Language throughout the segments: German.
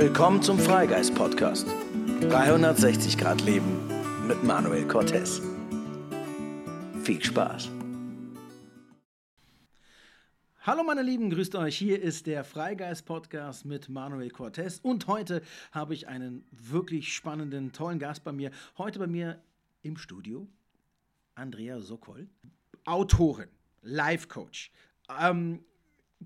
Willkommen zum Freigeist Podcast. 360 Grad Leben mit Manuel Cortez. Viel Spaß. Hallo meine Lieben, grüßt euch. Hier ist der Freigeist Podcast mit Manuel Cortez und heute habe ich einen wirklich spannenden, tollen Gast bei mir. Heute bei mir im Studio Andrea Sokol, Autorin, Life Coach, ähm,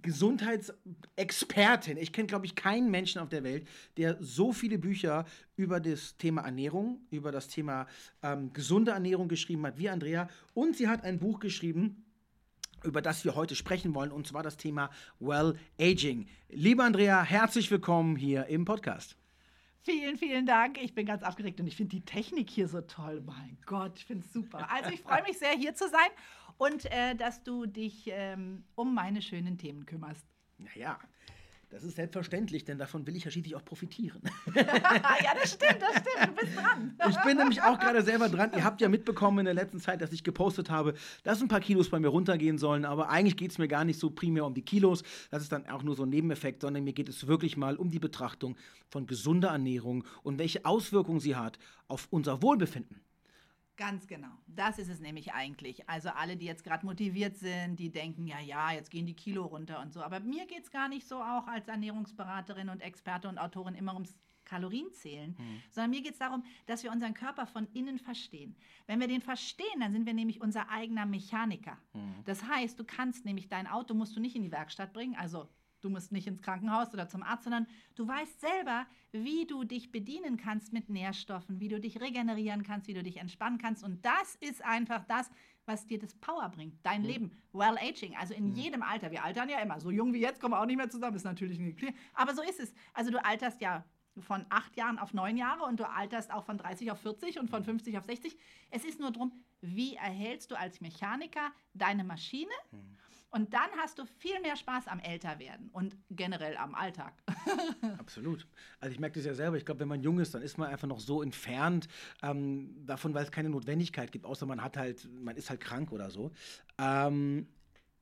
Gesundheitsexpertin. Ich kenne, glaube ich, keinen Menschen auf der Welt, der so viele Bücher über das Thema Ernährung, über das Thema ähm, gesunde Ernährung geschrieben hat wie Andrea. Und sie hat ein Buch geschrieben, über das wir heute sprechen wollen, und zwar das Thema Well Aging. Liebe Andrea, herzlich willkommen hier im Podcast. Vielen, vielen Dank. Ich bin ganz aufgeregt und ich finde die Technik hier so toll. Mein Gott, ich finde es super. Also ich freue mich sehr, hier zu sein und äh, dass du dich ähm, um meine schönen Themen kümmerst. Naja, das ist selbstverständlich, denn davon will ich ja schließlich auch profitieren. ja, das stimmt, das stimmt. Du bist dran. Ich bin nämlich auch gerade selber dran. Ihr habt ja mitbekommen in der letzten Zeit, dass ich gepostet habe, dass ein paar Kilos bei mir runtergehen sollen. Aber eigentlich geht es mir gar nicht so primär um die Kilos. Das ist dann auch nur so ein Nebeneffekt, sondern mir geht es wirklich mal um die Betrachtung von gesunder Ernährung und welche Auswirkungen sie hat auf unser Wohlbefinden. Ganz genau. Das ist es nämlich eigentlich. Also alle, die jetzt gerade motiviert sind, die denken, ja, ja, jetzt gehen die Kilo runter und so. Aber mir geht es gar nicht so auch als Ernährungsberaterin und Experte und Autorin immer ums Kalorienzählen, mhm. sondern mir geht es darum, dass wir unseren Körper von innen verstehen. Wenn wir den verstehen, dann sind wir nämlich unser eigener Mechaniker. Mhm. Das heißt, du kannst nämlich dein Auto musst du nicht in die Werkstatt bringen, also Du musst nicht ins Krankenhaus oder zum Arzt, sondern du weißt selber, wie du dich bedienen kannst mit Nährstoffen, wie du dich regenerieren kannst, wie du dich entspannen kannst. Und das ist einfach das, was dir das Power bringt, dein mhm. Leben. Well aging, also in mhm. jedem Alter. Wir altern ja immer. So jung wie jetzt kommen wir auch nicht mehr zusammen, ist natürlich nicht klar. Aber so ist es. Also du alterst ja von acht Jahren auf neun Jahre und du alterst auch von 30 auf 40 und von 50 mhm. auf 60. Es ist nur darum, wie erhältst du als Mechaniker deine Maschine? Mhm und dann hast du viel mehr Spaß am Älterwerden und generell am Alltag. Absolut. Also ich merke das ja selber. Ich glaube, wenn man jung ist, dann ist man einfach noch so entfernt ähm, davon, weil es keine Notwendigkeit gibt, außer man hat halt, man ist halt krank oder so. Ähm,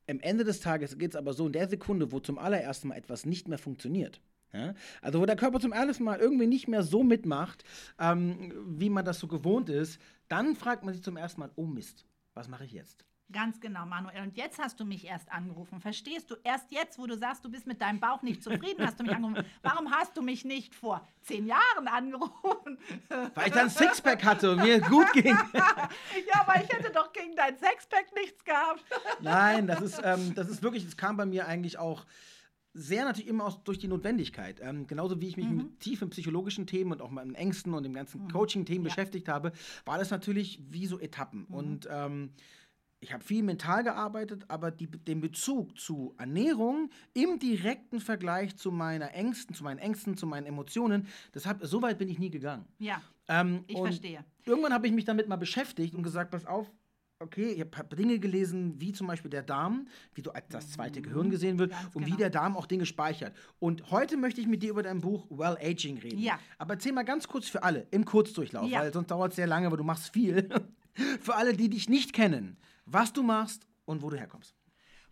am Ende des Tages geht es aber so, in der Sekunde, wo zum allerersten Mal etwas nicht mehr funktioniert, ja? Also wo der Körper zum ersten Mal irgendwie nicht mehr so mitmacht, ähm, wie man das so gewohnt ist, dann fragt man sich zum ersten Mal, oh Mist, was mache ich jetzt? Ganz genau, Manuel. Und jetzt hast du mich erst angerufen. Verstehst du? Erst jetzt, wo du sagst, du bist mit deinem Bauch nicht zufrieden, hast du mich angerufen. Warum hast du mich nicht vor zehn Jahren angerufen? Weil ich dann Sixpack hatte und mir gut ging. ja, aber ich hätte doch gegen dein Sixpack nichts gehabt. Nein, das ist, ähm, das ist wirklich, das kam bei mir eigentlich auch sehr natürlich immer aus, durch die Notwendigkeit. Ähm, genauso wie ich mich mhm. mit tiefen psychologischen Themen und auch meinen Ängsten und dem ganzen mhm. Coaching-Themen ja. beschäftigt habe, war das natürlich wie so Etappen. Mhm. Und ähm, ich habe viel mental gearbeitet, aber die, den Bezug zu Ernährung im direkten Vergleich zu meiner Ängsten, zu meinen Ängsten, zu meinen Emotionen, das hab, so weit bin ich nie gegangen. Ja, ähm, ich verstehe. Irgendwann habe ich mich damit mal beschäftigt und gesagt, pass auf, okay, ich habe Dinge gelesen, wie zum Beispiel der Darm, wie so als das zweite mhm, Gehirn gesehen wird Ganz und genau. wie der Darm auch Dinge speichert. Und heute möchte ich mit dir über dein Buch Well Aging reden. Ja. Aber erzähl mal ganz kurz für alle, im Kurzdurchlauf, ja. weil sonst dauert es sehr lange, weil du machst viel. für alle, die dich nicht kennen was du machst und wo du herkommst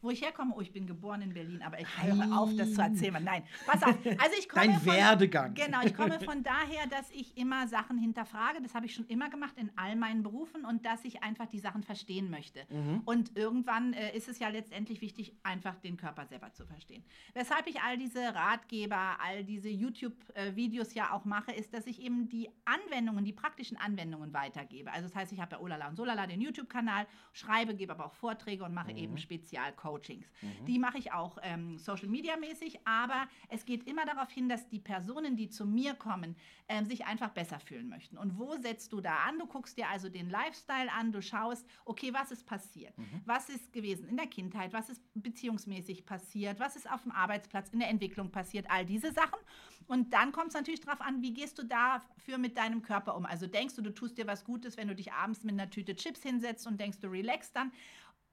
wo ich herkomme, oh, ich bin geboren in Berlin, aber ich höre auf, das zu erzählen. Nein, pass auf. Also ich komme Dein von, Werdegang. Genau, ich komme von daher, dass ich immer Sachen hinterfrage. Das habe ich schon immer gemacht in all meinen Berufen und dass ich einfach die Sachen verstehen möchte. Mhm. Und irgendwann äh, ist es ja letztendlich wichtig, einfach den Körper selber zu verstehen. Weshalb ich all diese Ratgeber, all diese YouTube-Videos ja auch mache, ist, dass ich eben die Anwendungen, die praktischen Anwendungen weitergebe. Also das heißt, ich habe ja Olala und Solala den YouTube-Kanal, schreibe, gebe aber auch Vorträge und mache mhm. eben Spezialcoaching. Coachings. Mhm. Die mache ich auch ähm, Social Media mäßig, aber es geht immer darauf hin, dass die Personen, die zu mir kommen, ähm, sich einfach besser fühlen möchten. Und wo setzt du da an? Du guckst dir also den Lifestyle an, du schaust, okay, was ist passiert? Mhm. Was ist gewesen in der Kindheit? Was ist beziehungsmäßig passiert? Was ist auf dem Arbeitsplatz in der Entwicklung passiert? All diese Sachen. Und dann kommt es natürlich darauf an, wie gehst du dafür mit deinem Körper um? Also denkst du, du tust dir was Gutes, wenn du dich abends mit einer Tüte Chips hinsetzt und denkst, du relaxst dann?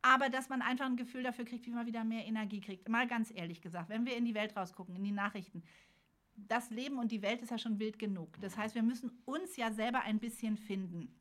Aber dass man einfach ein Gefühl dafür kriegt, wie man wieder mehr Energie kriegt. Mal ganz ehrlich gesagt, wenn wir in die Welt rausgucken, in die Nachrichten, das Leben und die Welt ist ja schon wild genug. Das heißt, wir müssen uns ja selber ein bisschen finden.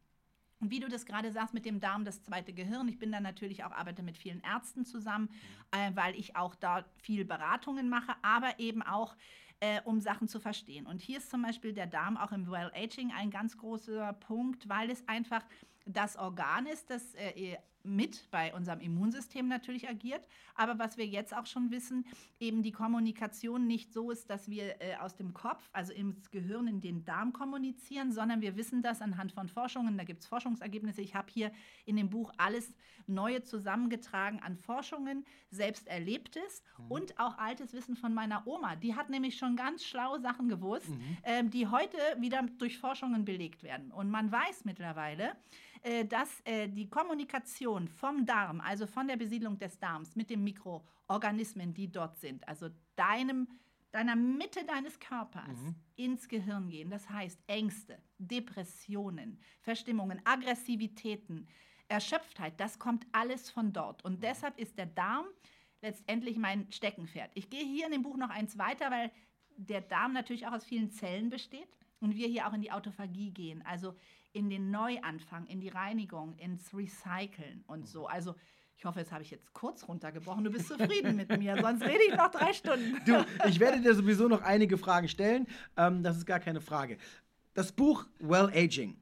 Und wie du das gerade sagst mit dem Darm, das zweite Gehirn, ich bin da natürlich auch, arbeite mit vielen Ärzten zusammen, äh, weil ich auch da viel Beratungen mache, aber eben auch äh, um Sachen zu verstehen. Und hier ist zum Beispiel der Darm auch im Well Aging ein ganz großer Punkt, weil es einfach das Organ ist, das äh, mit bei unserem Immunsystem natürlich agiert. Aber was wir jetzt auch schon wissen, eben die Kommunikation nicht so ist, dass wir äh, aus dem Kopf, also ins Gehirn, in den Darm kommunizieren, sondern wir wissen das anhand von Forschungen. Da gibt es Forschungsergebnisse. Ich habe hier in dem Buch alles Neue zusammengetragen an Forschungen, selbst Erlebtes mhm. und auch altes Wissen von meiner Oma. Die hat nämlich schon ganz schlaue Sachen gewusst, mhm. äh, die heute wieder durch Forschungen belegt werden. Und man weiß mittlerweile, dass äh, die Kommunikation vom Darm, also von der Besiedlung des Darms mit den Mikroorganismen, die dort sind, also deinem, deiner Mitte deines Körpers mhm. ins Gehirn gehen. Das heißt Ängste, Depressionen, Verstimmungen, Aggressivitäten, Erschöpftheit, das kommt alles von dort. Und mhm. deshalb ist der Darm letztendlich mein Steckenpferd. Ich gehe hier in dem Buch noch eins weiter, weil der Darm natürlich auch aus vielen Zellen besteht und wir hier auch in die Autophagie gehen. Also in den Neuanfang, in die Reinigung, ins Recyceln und so. Also ich hoffe, jetzt habe ich jetzt kurz runtergebrochen. Du bist zufrieden mit mir, sonst rede ich noch drei Stunden. Du, ich werde dir sowieso noch einige Fragen stellen. Ähm, das ist gar keine Frage. Das Buch Well Aging.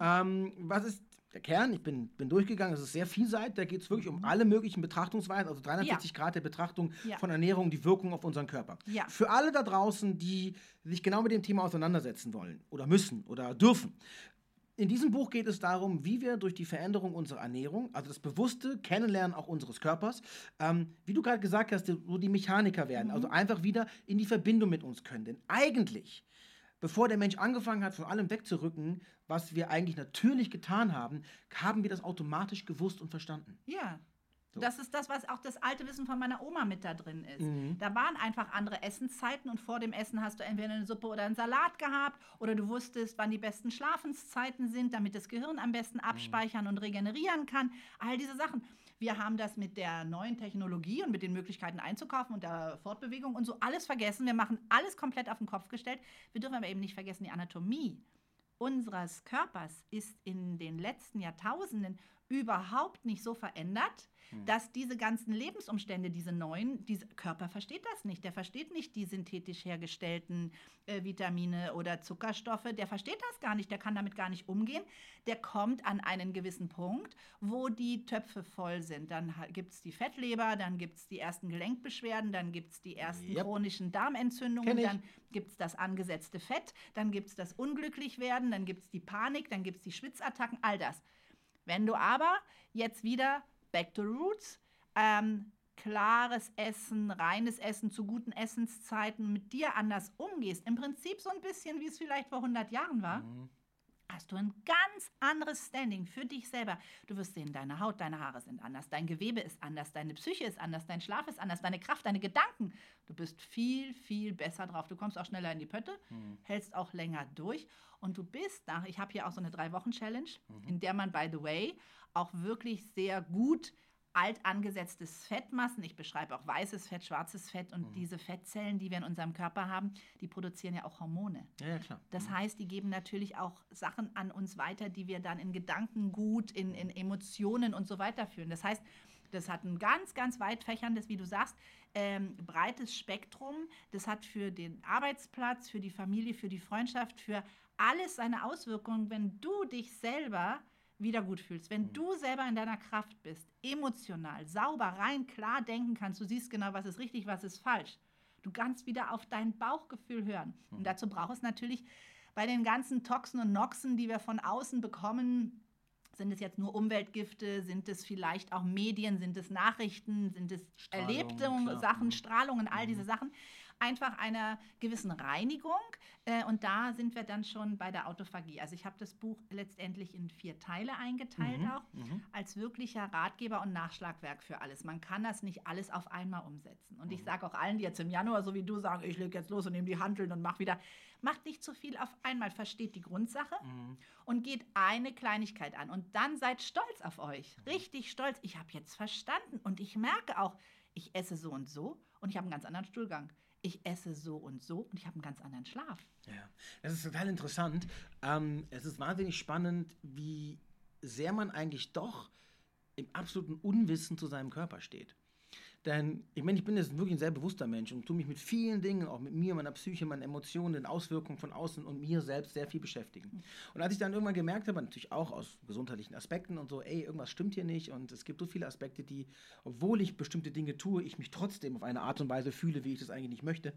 Ähm, was ist der Kern? Ich bin, bin durchgegangen, es ist sehr vielseitig. Da geht es wirklich um mhm. alle möglichen Betrachtungsweisen, also 360 ja. Grad der Betrachtung ja. von Ernährung, die Wirkung auf unseren Körper. Ja. Für alle da draußen, die sich genau mit dem Thema auseinandersetzen wollen oder müssen oder dürfen, in diesem Buch geht es darum, wie wir durch die Veränderung unserer Ernährung, also das bewusste Kennenlernen auch unseres Körpers, ähm, wie du gerade gesagt hast, so die Mechaniker werden, also mhm. also einfach wieder in die Verbindung mit uns können. Denn eigentlich, bevor der Mensch angefangen hat, von allem wegzurücken, was wir eigentlich natürlich getan haben, haben wir das automatisch gewusst und verstanden. Ja. So. Das ist das, was auch das alte Wissen von meiner Oma mit da drin ist. Mhm. Da waren einfach andere Essenszeiten und vor dem Essen hast du entweder eine Suppe oder einen Salat gehabt oder du wusstest, wann die besten Schlafenszeiten sind, damit das Gehirn am besten mhm. abspeichern mhm. und regenerieren kann. All diese Sachen. Wir haben das mit der neuen Technologie und mit den Möglichkeiten einzukaufen und der Fortbewegung und so alles vergessen. Wir machen alles komplett auf den Kopf gestellt. Wir dürfen aber eben nicht vergessen, die Anatomie unseres Körpers ist in den letzten Jahrtausenden überhaupt nicht so verändert, hm. dass diese ganzen Lebensumstände, diese neuen, dieser Körper versteht das nicht. Der versteht nicht die synthetisch hergestellten äh, Vitamine oder Zuckerstoffe. Der versteht das gar nicht. Der kann damit gar nicht umgehen. Der kommt an einen gewissen Punkt, wo die Töpfe voll sind. Dann gibt es die Fettleber, dann gibt es die ersten Gelenkbeschwerden, dann gibt es die ersten yep. chronischen Darmentzündungen, dann gibt es das angesetzte Fett, dann gibt es das Unglücklichwerden, dann gibt es die Panik, dann gibt es die Schwitzattacken, all das. Wenn du aber jetzt wieder back to roots, ähm, klares Essen, reines Essen zu guten Essenszeiten mit dir anders umgehst, im Prinzip so ein bisschen, wie es vielleicht vor 100 Jahren war, mhm hast du ein ganz anderes Standing für dich selber. Du wirst sehen, deine Haut, deine Haare sind anders, dein Gewebe ist anders, deine Psyche ist anders, dein Schlaf ist anders, deine Kraft, deine Gedanken. Du bist viel, viel besser drauf. Du kommst auch schneller in die Pötte, mhm. hältst auch länger durch und du bist nach, ich habe hier auch so eine Drei-Wochen-Challenge, mhm. in der man, by the way, auch wirklich sehr gut alt angesetztes Fettmassen. Ich beschreibe auch weißes Fett, schwarzes Fett und mhm. diese Fettzellen, die wir in unserem Körper haben, die produzieren ja auch Hormone. Ja, ja klar. Das mhm. heißt, die geben natürlich auch Sachen an uns weiter, die wir dann in Gedankengut, in, in Emotionen und so weiter führen. Das heißt, das hat ein ganz, ganz weit fächerndes, wie du sagst, ähm, breites Spektrum. Das hat für den Arbeitsplatz, für die Familie, für die Freundschaft, für alles seine Auswirkungen, wenn du dich selber wieder gut fühlst, wenn mhm. du selber in deiner Kraft bist, emotional, sauber, rein, klar denken kannst, du siehst genau, was ist richtig, was ist falsch. Du kannst wieder auf dein Bauchgefühl hören. Und mhm. dazu braucht es natürlich bei den ganzen Toxen und Noxen, die wir von außen bekommen, sind es jetzt nur Umweltgifte? Sind es vielleicht auch Medien? Sind es Nachrichten? Sind es Strahlung, erlebte klar. Sachen, mhm. Strahlungen, all diese Sachen? Einfach einer gewissen Reinigung. Äh, und da sind wir dann schon bei der Autophagie. Also ich habe das Buch letztendlich in vier Teile eingeteilt mhm, auch, mhm. als wirklicher Ratgeber und Nachschlagwerk für alles. Man kann das nicht alles auf einmal umsetzen. Und mhm. ich sage auch allen, die jetzt im Januar, so wie du, sagen, ich lege jetzt los und nehme die Handeln und mache wieder, macht nicht zu viel auf einmal, versteht die Grundsache mhm. und geht eine Kleinigkeit an. Und dann seid stolz auf euch, mhm. richtig stolz. Ich habe jetzt verstanden und ich merke auch, ich esse so und so und ich habe einen ganz anderen Stuhlgang ich esse so und so und ich habe einen ganz anderen Schlaf. Ja, das ist total interessant. Ähm, es ist wahnsinnig spannend, wie sehr man eigentlich doch im absoluten Unwissen zu seinem Körper steht. Denn ich meine, ich bin jetzt wirklich ein sehr bewusster Mensch und tue mich mit vielen Dingen, auch mit mir, meiner Psyche, meinen Emotionen, den Auswirkungen von außen und mir selbst sehr viel beschäftigen. Und als ich dann irgendwann gemerkt habe, natürlich auch aus gesundheitlichen Aspekten und so, ey, irgendwas stimmt hier nicht und es gibt so viele Aspekte, die, obwohl ich bestimmte Dinge tue, ich mich trotzdem auf eine Art und Weise fühle, wie ich das eigentlich nicht möchte.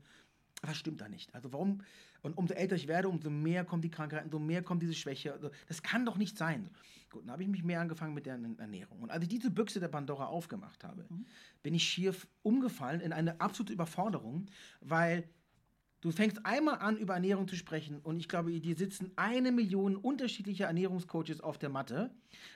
Was stimmt da nicht? Also warum, und umso älter ich werde, umso mehr kommt die Krankheit, umso mehr kommt diese Schwäche. Also das kann doch nicht sein. Gut, dann habe ich mich mehr angefangen mit der Ernährung. Und als ich diese Büchse der Pandora aufgemacht habe, mhm. bin ich schier umgefallen in eine absolute Überforderung, weil Du fängst einmal an, über Ernährung zu sprechen und ich glaube, dir sitzen eine Million unterschiedliche Ernährungscoaches auf der Matte.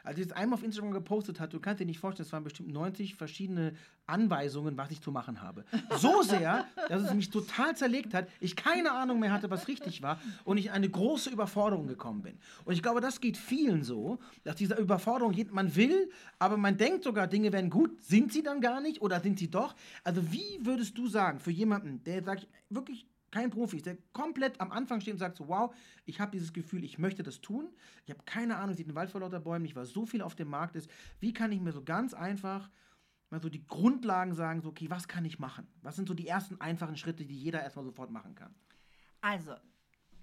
Als ich es einmal auf Instagram gepostet hat, du kannst dir nicht vorstellen, es waren bestimmt 90 verschiedene Anweisungen, was ich zu machen habe. So sehr, dass es mich total zerlegt hat, ich keine Ahnung mehr hatte, was richtig war und ich in eine große Überforderung gekommen bin. Und ich glaube, das geht vielen so, dass diese Überforderung, man will, aber man denkt sogar, Dinge werden gut, sind sie dann gar nicht oder sind sie doch? Also wie würdest du sagen, für jemanden, der sagt, wirklich kein Profi, der komplett am Anfang steht und sagt so, wow, ich habe dieses Gefühl, ich möchte das tun. Ich habe keine Ahnung, sieht ein Wald vor lauter Bäumen, nicht, weil so viel auf dem Markt ist. Wie kann ich mir so ganz einfach mal so die Grundlagen sagen, so, okay, was kann ich machen? Was sind so die ersten einfachen Schritte, die jeder erstmal sofort machen kann? Also,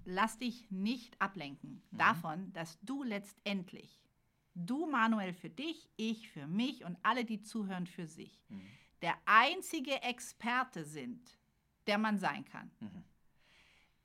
lass dich nicht ablenken mhm. davon, dass du letztendlich, du Manuel für dich, ich für mich und alle, die zuhören, für sich, mhm. der einzige Experte sind der man sein kann. Mhm.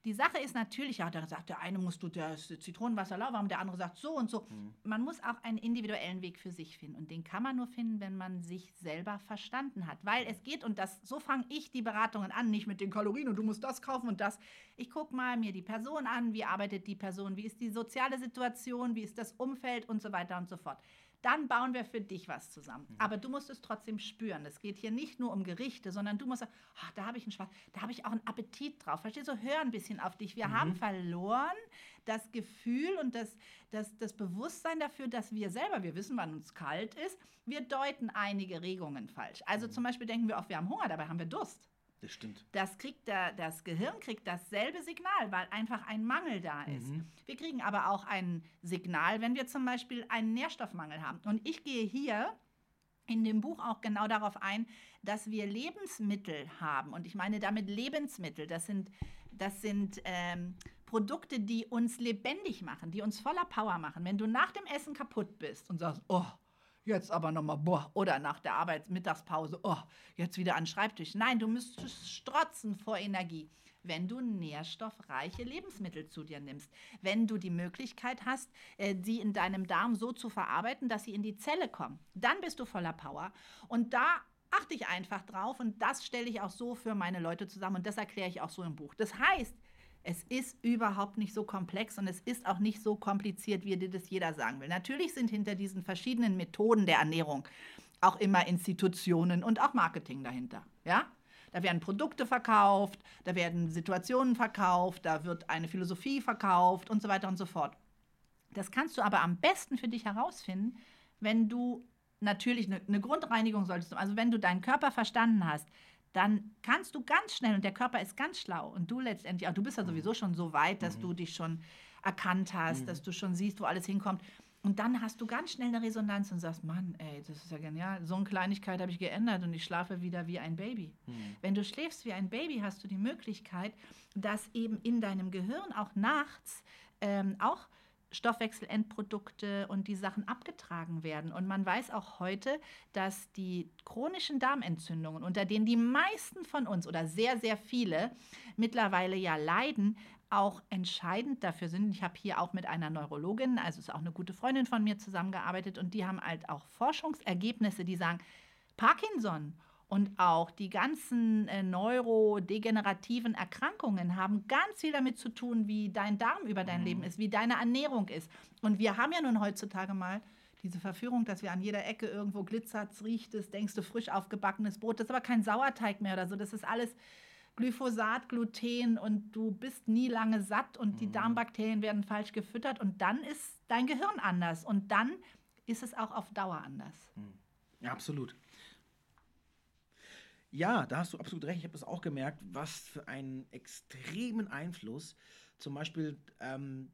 Die Sache ist natürlich, ja, da sagt der eine musst du das Zitronenwasser lauwarm, der andere sagt so und so. Mhm. Man muss auch einen individuellen Weg für sich finden und den kann man nur finden, wenn man sich selber verstanden hat, weil es geht und das so fange ich die Beratungen an, nicht mit den Kalorien und du musst das kaufen und das. Ich gucke mal mir die Person an, wie arbeitet die Person, wie ist die soziale Situation, wie ist das Umfeld und so weiter und so fort dann bauen wir für dich was zusammen. Mhm. Aber du musst es trotzdem spüren. Es geht hier nicht nur um Gerichte, sondern du musst sagen, oh, da habe ich einen Spaß, da habe ich auch einen Appetit drauf. Verstehst du? Hör ein bisschen auf dich. Wir mhm. haben verloren das Gefühl und das, das, das Bewusstsein dafür, dass wir selber, wir wissen, wann uns kalt ist, wir deuten einige Regungen falsch. Also mhm. zum Beispiel denken wir oft, wir haben Hunger, dabei haben wir Durst. Das stimmt. Das, kriegt der, das Gehirn kriegt dasselbe Signal, weil einfach ein Mangel da ist. Mhm. Wir kriegen aber auch ein Signal, wenn wir zum Beispiel einen Nährstoffmangel haben. Und ich gehe hier in dem Buch auch genau darauf ein, dass wir Lebensmittel haben. Und ich meine damit Lebensmittel. Das sind, das sind ähm, Produkte, die uns lebendig machen, die uns voller Power machen. Wenn du nach dem Essen kaputt bist und sagst, oh, jetzt aber nochmal, boah, oder nach der Arbeitsmittagspause, oh, jetzt wieder an den Schreibtisch. Nein, du müsstest strotzen vor Energie, wenn du nährstoffreiche Lebensmittel zu dir nimmst. Wenn du die Möglichkeit hast, sie äh, in deinem Darm so zu verarbeiten, dass sie in die Zelle kommen. Dann bist du voller Power. Und da achte ich einfach drauf und das stelle ich auch so für meine Leute zusammen und das erkläre ich auch so im Buch. Das heißt, es ist überhaupt nicht so komplex und es ist auch nicht so kompliziert, wie dir das jeder sagen will. Natürlich sind hinter diesen verschiedenen Methoden der Ernährung auch immer Institutionen und auch Marketing dahinter. Ja? Da werden Produkte verkauft, da werden Situationen verkauft, da wird eine Philosophie verkauft und so weiter und so fort. Das kannst du aber am besten für dich herausfinden, wenn du natürlich eine, eine Grundreinigung solltest also wenn du deinen Körper verstanden hast, dann kannst du ganz schnell, und der Körper ist ganz schlau, und du letztendlich auch, du bist ja sowieso schon so weit, dass mhm. du dich schon erkannt hast, mhm. dass du schon siehst, wo alles hinkommt. Und dann hast du ganz schnell eine Resonanz und sagst, Mann, ey, das ist ja genial. So eine Kleinigkeit habe ich geändert und ich schlafe wieder wie ein Baby. Mhm. Wenn du schläfst wie ein Baby, hast du die Möglichkeit, dass eben in deinem Gehirn auch nachts ähm, auch Stoffwechselendprodukte und die Sachen abgetragen werden. Und man weiß auch heute, dass die chronischen Darmentzündungen, unter denen die meisten von uns oder sehr, sehr viele mittlerweile ja leiden, auch entscheidend dafür sind. Ich habe hier auch mit einer Neurologin, also ist auch eine gute Freundin von mir zusammengearbeitet und die haben halt auch Forschungsergebnisse, die sagen, Parkinson und auch die ganzen äh, neurodegenerativen Erkrankungen haben ganz viel damit zu tun, wie dein Darm über dein mhm. Leben ist, wie deine Ernährung ist. Und wir haben ja nun heutzutage mal diese Verführung, dass wir an jeder Ecke irgendwo glitzert, riecht es, denkst du frisch aufgebackenes Brot. Das ist aber kein Sauerteig mehr oder so. Das ist alles Glyphosat, Gluten und du bist nie lange satt und die mhm. Darmbakterien werden falsch gefüttert und dann ist dein Gehirn anders und dann ist es auch auf Dauer anders. Mhm. Ja, absolut. Ja, da hast du absolut recht. Ich habe das auch gemerkt, was für einen extremen Einfluss zum Beispiel ähm,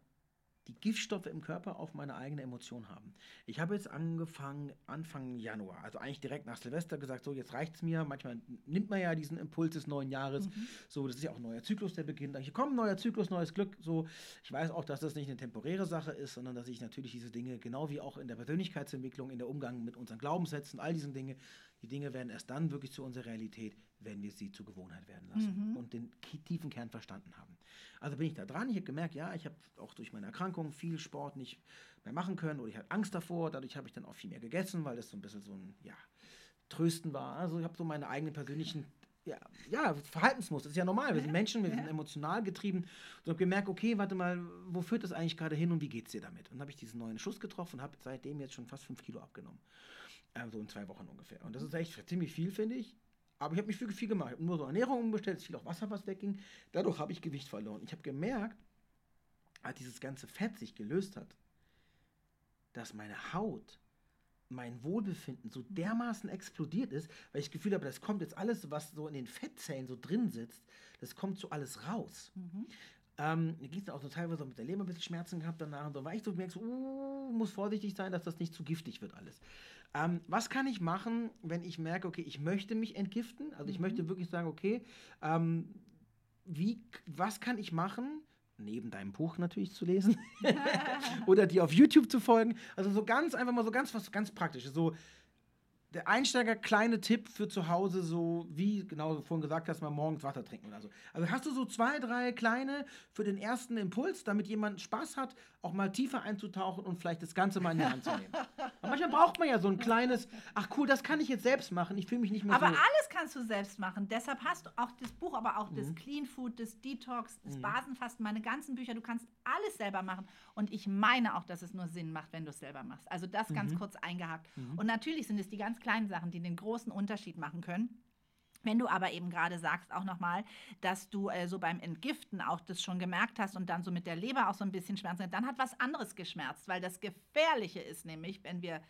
die Giftstoffe im Körper auf meine eigene Emotion haben. Ich habe jetzt angefangen, Anfang Januar, also eigentlich direkt nach Silvester gesagt, so jetzt reicht es mir. Manchmal nimmt man ja diesen Impuls des neuen Jahres. Mhm. So, das ist ja auch ein neuer Zyklus, der beginnt. Ich komm, neuer Zyklus, neues Glück. So, ich weiß auch, dass das nicht eine temporäre Sache ist, sondern dass ich natürlich diese Dinge, genau wie auch in der Persönlichkeitsentwicklung, in der Umgang mit unseren Glaubenssätzen, all diesen Dinge, die Dinge werden erst dann wirklich zu unserer Realität, wenn wir sie zur Gewohnheit werden lassen mhm. und den tiefen Kern verstanden haben. Also bin ich da dran. Ich habe gemerkt, ja, ich habe auch durch meine Erkrankung viel Sport nicht mehr machen können oder ich hatte Angst davor. Dadurch habe ich dann auch viel mehr gegessen, weil das so ein bisschen so ein, ja, Trösten war. Also ich habe so meine eigenen persönlichen ja, ja, Verhaltensmuster. Das ist ja normal. Wir sind Menschen, wir sind emotional getrieben. Und ich habe gemerkt, okay, warte mal, wo führt das eigentlich gerade hin und wie geht es dir damit? Und dann habe ich diesen neuen Schuss getroffen und habe seitdem jetzt schon fast fünf Kilo abgenommen. Also in zwei Wochen ungefähr. Und das ist echt ziemlich viel, finde ich. Aber ich habe mich viel, viel gemacht. Ich habe nur so Ernährung umgestellt, viel auch Wasser, was wegging. Dadurch habe ich Gewicht verloren. Ich habe gemerkt, als dieses ganze Fett sich gelöst hat, dass meine Haut, mein Wohlbefinden so dermaßen explodiert ist, weil ich das Gefühl habe, das kommt jetzt alles, was so in den Fettzellen so drin sitzt, das kommt so alles raus. Mhm. Ähm, mir ging es auch so teilweise mit der Leber ein bisschen Schmerzen gehabt danach und so, war ich so merkst, uh, muss vorsichtig sein, dass das nicht zu giftig wird alles. Ähm, was kann ich machen, wenn ich merke, okay, ich möchte mich entgiften? Also ich mhm. möchte wirklich sagen, okay, ähm, wie, was kann ich machen? Neben deinem Buch natürlich zu lesen oder dir auf YouTube zu folgen. Also so ganz einfach mal so ganz was ganz Praktisches. So der Einsteiger kleine Tipp für zu Hause, so wie genau du vorhin gesagt hast, mal morgens Wasser trinken oder so. Also hast du so zwei, drei kleine für den ersten Impuls, damit jemand Spaß hat, auch mal tiefer einzutauchen und vielleicht das Ganze mal in die Hand zu nehmen. Manchmal braucht man ja so ein kleines, ach cool, das kann ich jetzt selbst machen. Ich fühle mich nicht mehr aber so. Aber alles kannst du selbst machen. Deshalb hast du auch das Buch, aber auch mhm. das Clean Food, das Detox, das mhm. Basenfasten, meine ganzen Bücher. Du kannst alles selber machen. Und ich meine auch, dass es nur Sinn macht, wenn du es selber machst. Also das mhm. ganz kurz eingehakt. Mhm. Und natürlich sind es die ganz kleinen Sachen, die den großen Unterschied machen können. Wenn du aber eben gerade sagst, auch nochmal, dass du äh, so beim Entgiften auch das schon gemerkt hast und dann so mit der Leber auch so ein bisschen Schmerzen, dann hat was anderes geschmerzt, weil das Gefährliche ist nämlich, wenn wir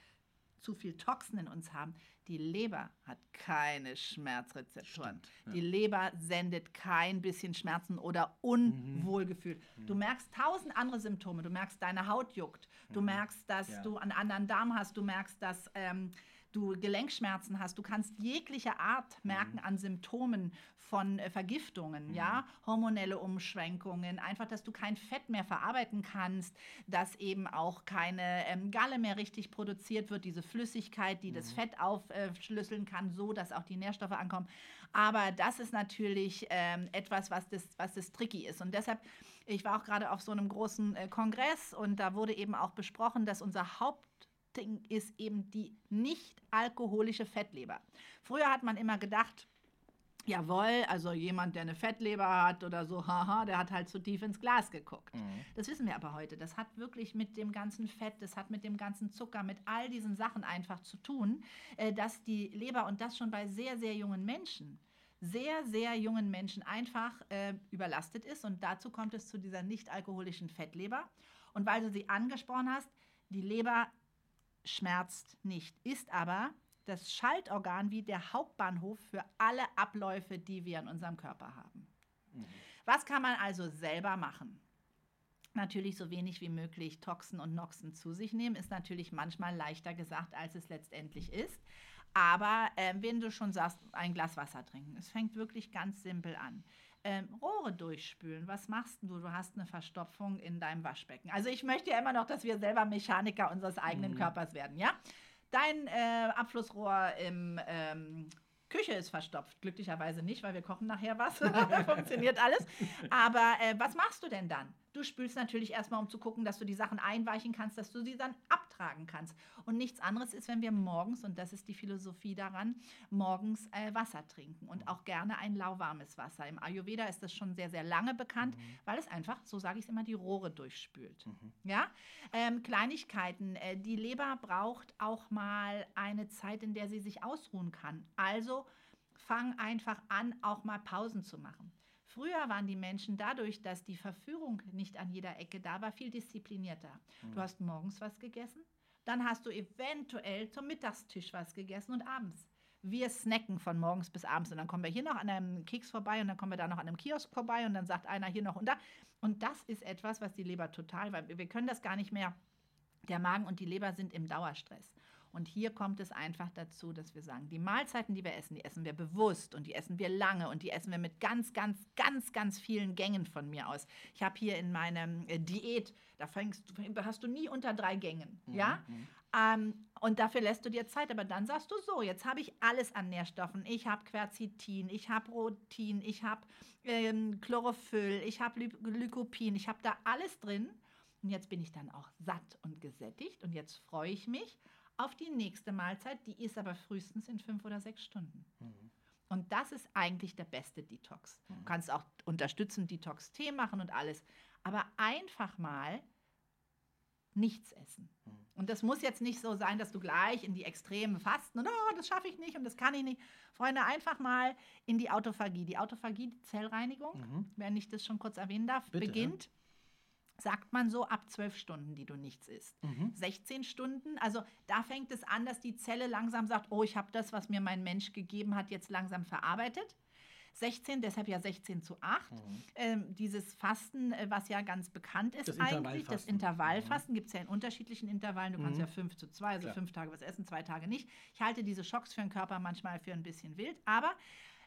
zu viel Toxin in uns haben, die Leber hat keine Schmerzrezeptoren. Stimmt, ja. Die Leber sendet kein bisschen Schmerzen oder Unwohlgefühl. Mhm. Du merkst tausend andere Symptome. Du merkst, deine Haut juckt. Du mhm. merkst, dass ja. du einen anderen Darm hast. Du merkst, dass ähm, du Gelenkschmerzen hast, du kannst jegliche Art merken mhm. an Symptomen von äh, Vergiftungen, mhm. ja, hormonelle Umschwenkungen, einfach, dass du kein Fett mehr verarbeiten kannst, dass eben auch keine ähm, Galle mehr richtig produziert wird, diese Flüssigkeit, die mhm. das Fett aufschlüsseln kann, so dass auch die Nährstoffe ankommen. Aber das ist natürlich ähm, etwas, was das, was das tricky ist. Und deshalb, ich war auch gerade auf so einem großen äh, Kongress und da wurde eben auch besprochen, dass unser Haupt Ding ist eben die nicht alkoholische Fettleber. Früher hat man immer gedacht, Jawohl, also jemand, der eine Fettleber hat oder so, haha, der hat halt zu tief ins Glas geguckt. Mhm. Das wissen wir aber heute. Das hat wirklich mit dem ganzen Fett, das hat mit dem ganzen Zucker, mit all diesen Sachen einfach zu tun, äh, dass die Leber und das schon bei sehr, sehr jungen Menschen, sehr, sehr jungen Menschen einfach äh, überlastet ist. Und dazu kommt es zu dieser nicht alkoholischen Fettleber. Und weil du sie angesprochen hast, die Leber schmerzt nicht, ist aber das Schaltorgan wie der Hauptbahnhof für alle Abläufe, die wir in unserem Körper haben. Mhm. Was kann man also selber machen? Natürlich so wenig wie möglich Toxen und Noxen zu sich nehmen, ist natürlich manchmal leichter gesagt, als es letztendlich ist. Aber äh, wenn du schon sagst, ein Glas Wasser trinken, es fängt wirklich ganz simpel an ähm, Rohre durchspülen. Was machst du? Du hast eine Verstopfung in deinem Waschbecken. Also ich möchte ja immer noch, dass wir selber Mechaniker unseres eigenen mhm. Körpers werden, ja? Dein äh, Abflussrohr im ähm, Küche ist verstopft. Glücklicherweise nicht, weil wir kochen nachher was. Funktioniert alles. Aber äh, was machst du denn dann? Du spülst natürlich erstmal, um zu gucken, dass du die Sachen einweichen kannst, dass du sie dann abtragen kannst. Und nichts anderes ist, wenn wir morgens, und das ist die Philosophie daran, morgens äh, Wasser trinken und auch gerne ein lauwarmes Wasser. Im Ayurveda ist das schon sehr, sehr lange bekannt, mhm. weil es einfach, so sage ich es immer, die Rohre durchspült. Mhm. Ja? Ähm, Kleinigkeiten. Äh, die Leber braucht auch mal eine Zeit, in der sie sich ausruhen kann. Also fang einfach an, auch mal Pausen zu machen. Früher waren die Menschen dadurch, dass die Verführung nicht an jeder Ecke da war, viel disziplinierter. Mhm. Du hast morgens was gegessen, dann hast du eventuell zum Mittagstisch was gegessen und abends. wir snacken von morgens bis abends und dann kommen wir hier noch an einem Keks vorbei und dann kommen wir da noch an einem Kiosk vorbei und dann sagt einer hier noch und da. Und das ist etwas, was die Leber total, weil wir können das gar nicht mehr. Der Magen und die Leber sind im Dauerstress. Und hier kommt es einfach dazu, dass wir sagen, die Mahlzeiten, die wir essen, die essen wir bewusst und die essen wir lange und die essen wir mit ganz, ganz, ganz, ganz vielen Gängen von mir aus. Ich habe hier in meinem äh, Diät, da fängst, hast du nie unter drei Gängen, mhm, ja? Mhm. Ähm, und dafür lässt du dir Zeit, aber dann sagst du so, jetzt habe ich alles an Nährstoffen. Ich habe Quercetin, ich habe Rotin, ich habe ähm, Chlorophyll, ich habe Lycopin, ich habe da alles drin. Und jetzt bin ich dann auch satt und gesättigt und jetzt freue ich mich auf die nächste Mahlzeit, die ist aber frühestens in fünf oder sechs Stunden. Mhm. Und das ist eigentlich der beste Detox. Mhm. Du kannst auch unterstützend Detox-Tee machen und alles. Aber einfach mal nichts essen. Mhm. Und das muss jetzt nicht so sein, dass du gleich in die Extremen fasten und oh, das schaffe ich nicht und das kann ich nicht. Freunde, einfach mal in die Autophagie. Die Autophagie, die Zellreinigung, mhm. wenn ich das schon kurz erwähnen darf, Bitte, beginnt. Sagt man so, ab zwölf Stunden, die du nichts isst. Mhm. 16 Stunden, also da fängt es an, dass die Zelle langsam sagt, oh, ich habe das, was mir mein Mensch gegeben hat, jetzt langsam verarbeitet. 16, deshalb ja 16 zu 8. Mhm. Ähm, dieses Fasten, äh, was ja ganz bekannt ist das eigentlich, das Intervallfasten, mhm. gibt es ja in unterschiedlichen Intervallen. Du mhm. kannst ja 5 zu 2, also Klar. fünf Tage was essen, zwei Tage nicht. Ich halte diese Schocks für den Körper manchmal für ein bisschen wild, aber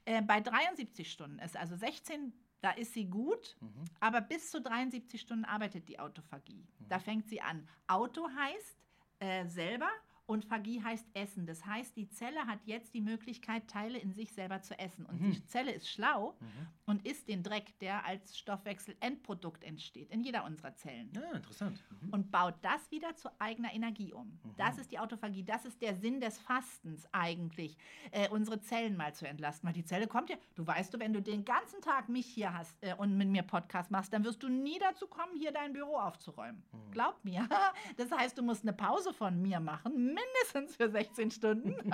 äh, bei 73 Stunden ist also 16 da ist sie gut, mhm. aber bis zu 73 Stunden arbeitet die Autophagie. Mhm. Da fängt sie an. Auto heißt äh, selber und Phagie heißt Essen. Das heißt, die Zelle hat jetzt die Möglichkeit, Teile in sich selber zu essen. Und mhm. die Zelle ist schlau mhm. und isst den Dreck, der als Stoffwechsel-Endprodukt entsteht, in jeder unserer Zellen. Ja, interessant. Mhm. Und baut das wieder zu eigener Energie um. Mhm. Das ist die Autophagie. Das ist der Sinn des Fastens eigentlich, äh, unsere Zellen mal zu entlasten. Weil die Zelle kommt ja, du weißt du, wenn du den ganzen Tag mich hier hast äh, und mit mir Podcast machst, dann wirst du nie dazu kommen, hier dein Büro aufzuräumen. Mhm. Glaub mir. Das heißt, du musst eine Pause von mir machen mindestens für 16 Stunden.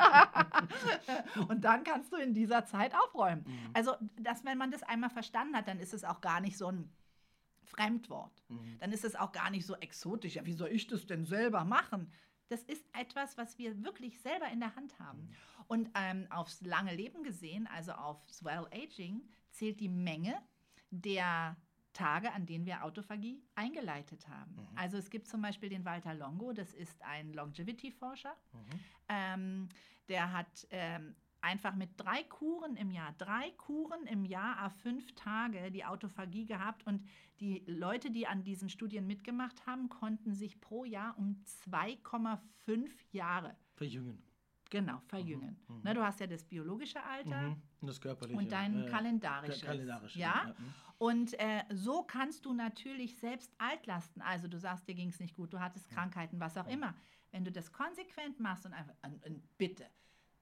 und dann kannst du in dieser Zeit aufräumen. Mhm. Also, dass, wenn man das einmal verstanden hat, dann ist es auch gar nicht so ein Fremdwort. Mhm. Dann ist es auch gar nicht so exotisch. Ja, wie soll ich das denn selber machen? Das ist etwas, was wir wirklich selber in der Hand haben. Mhm. Und ähm, aufs lange Leben gesehen, also aufs Well Aging, zählt die Menge der Tage, an denen wir Autophagie eingeleitet haben. Mhm. Also es gibt zum Beispiel den Walter Longo, das ist ein Longevity-Forscher. Mhm. Ähm, der hat ähm, einfach mit drei Kuren im Jahr, drei Kuren im Jahr auf fünf Tage die Autophagie gehabt und die Leute, die an diesen Studien mitgemacht haben, konnten sich pro Jahr um 2,5 Jahre verjüngen. Genau, verjüngen. Mhm, mhm. Ne, du hast ja das biologische Alter mhm, und das körperliche. Und dein äh, kalendarisches. kalendarische. Ja. ja. Und äh, so kannst du natürlich selbst altlasten. Also du sagst, dir ging es nicht gut, du hattest Krankheiten, was auch immer. Wenn du das konsequent machst und einfach, und, und bitte,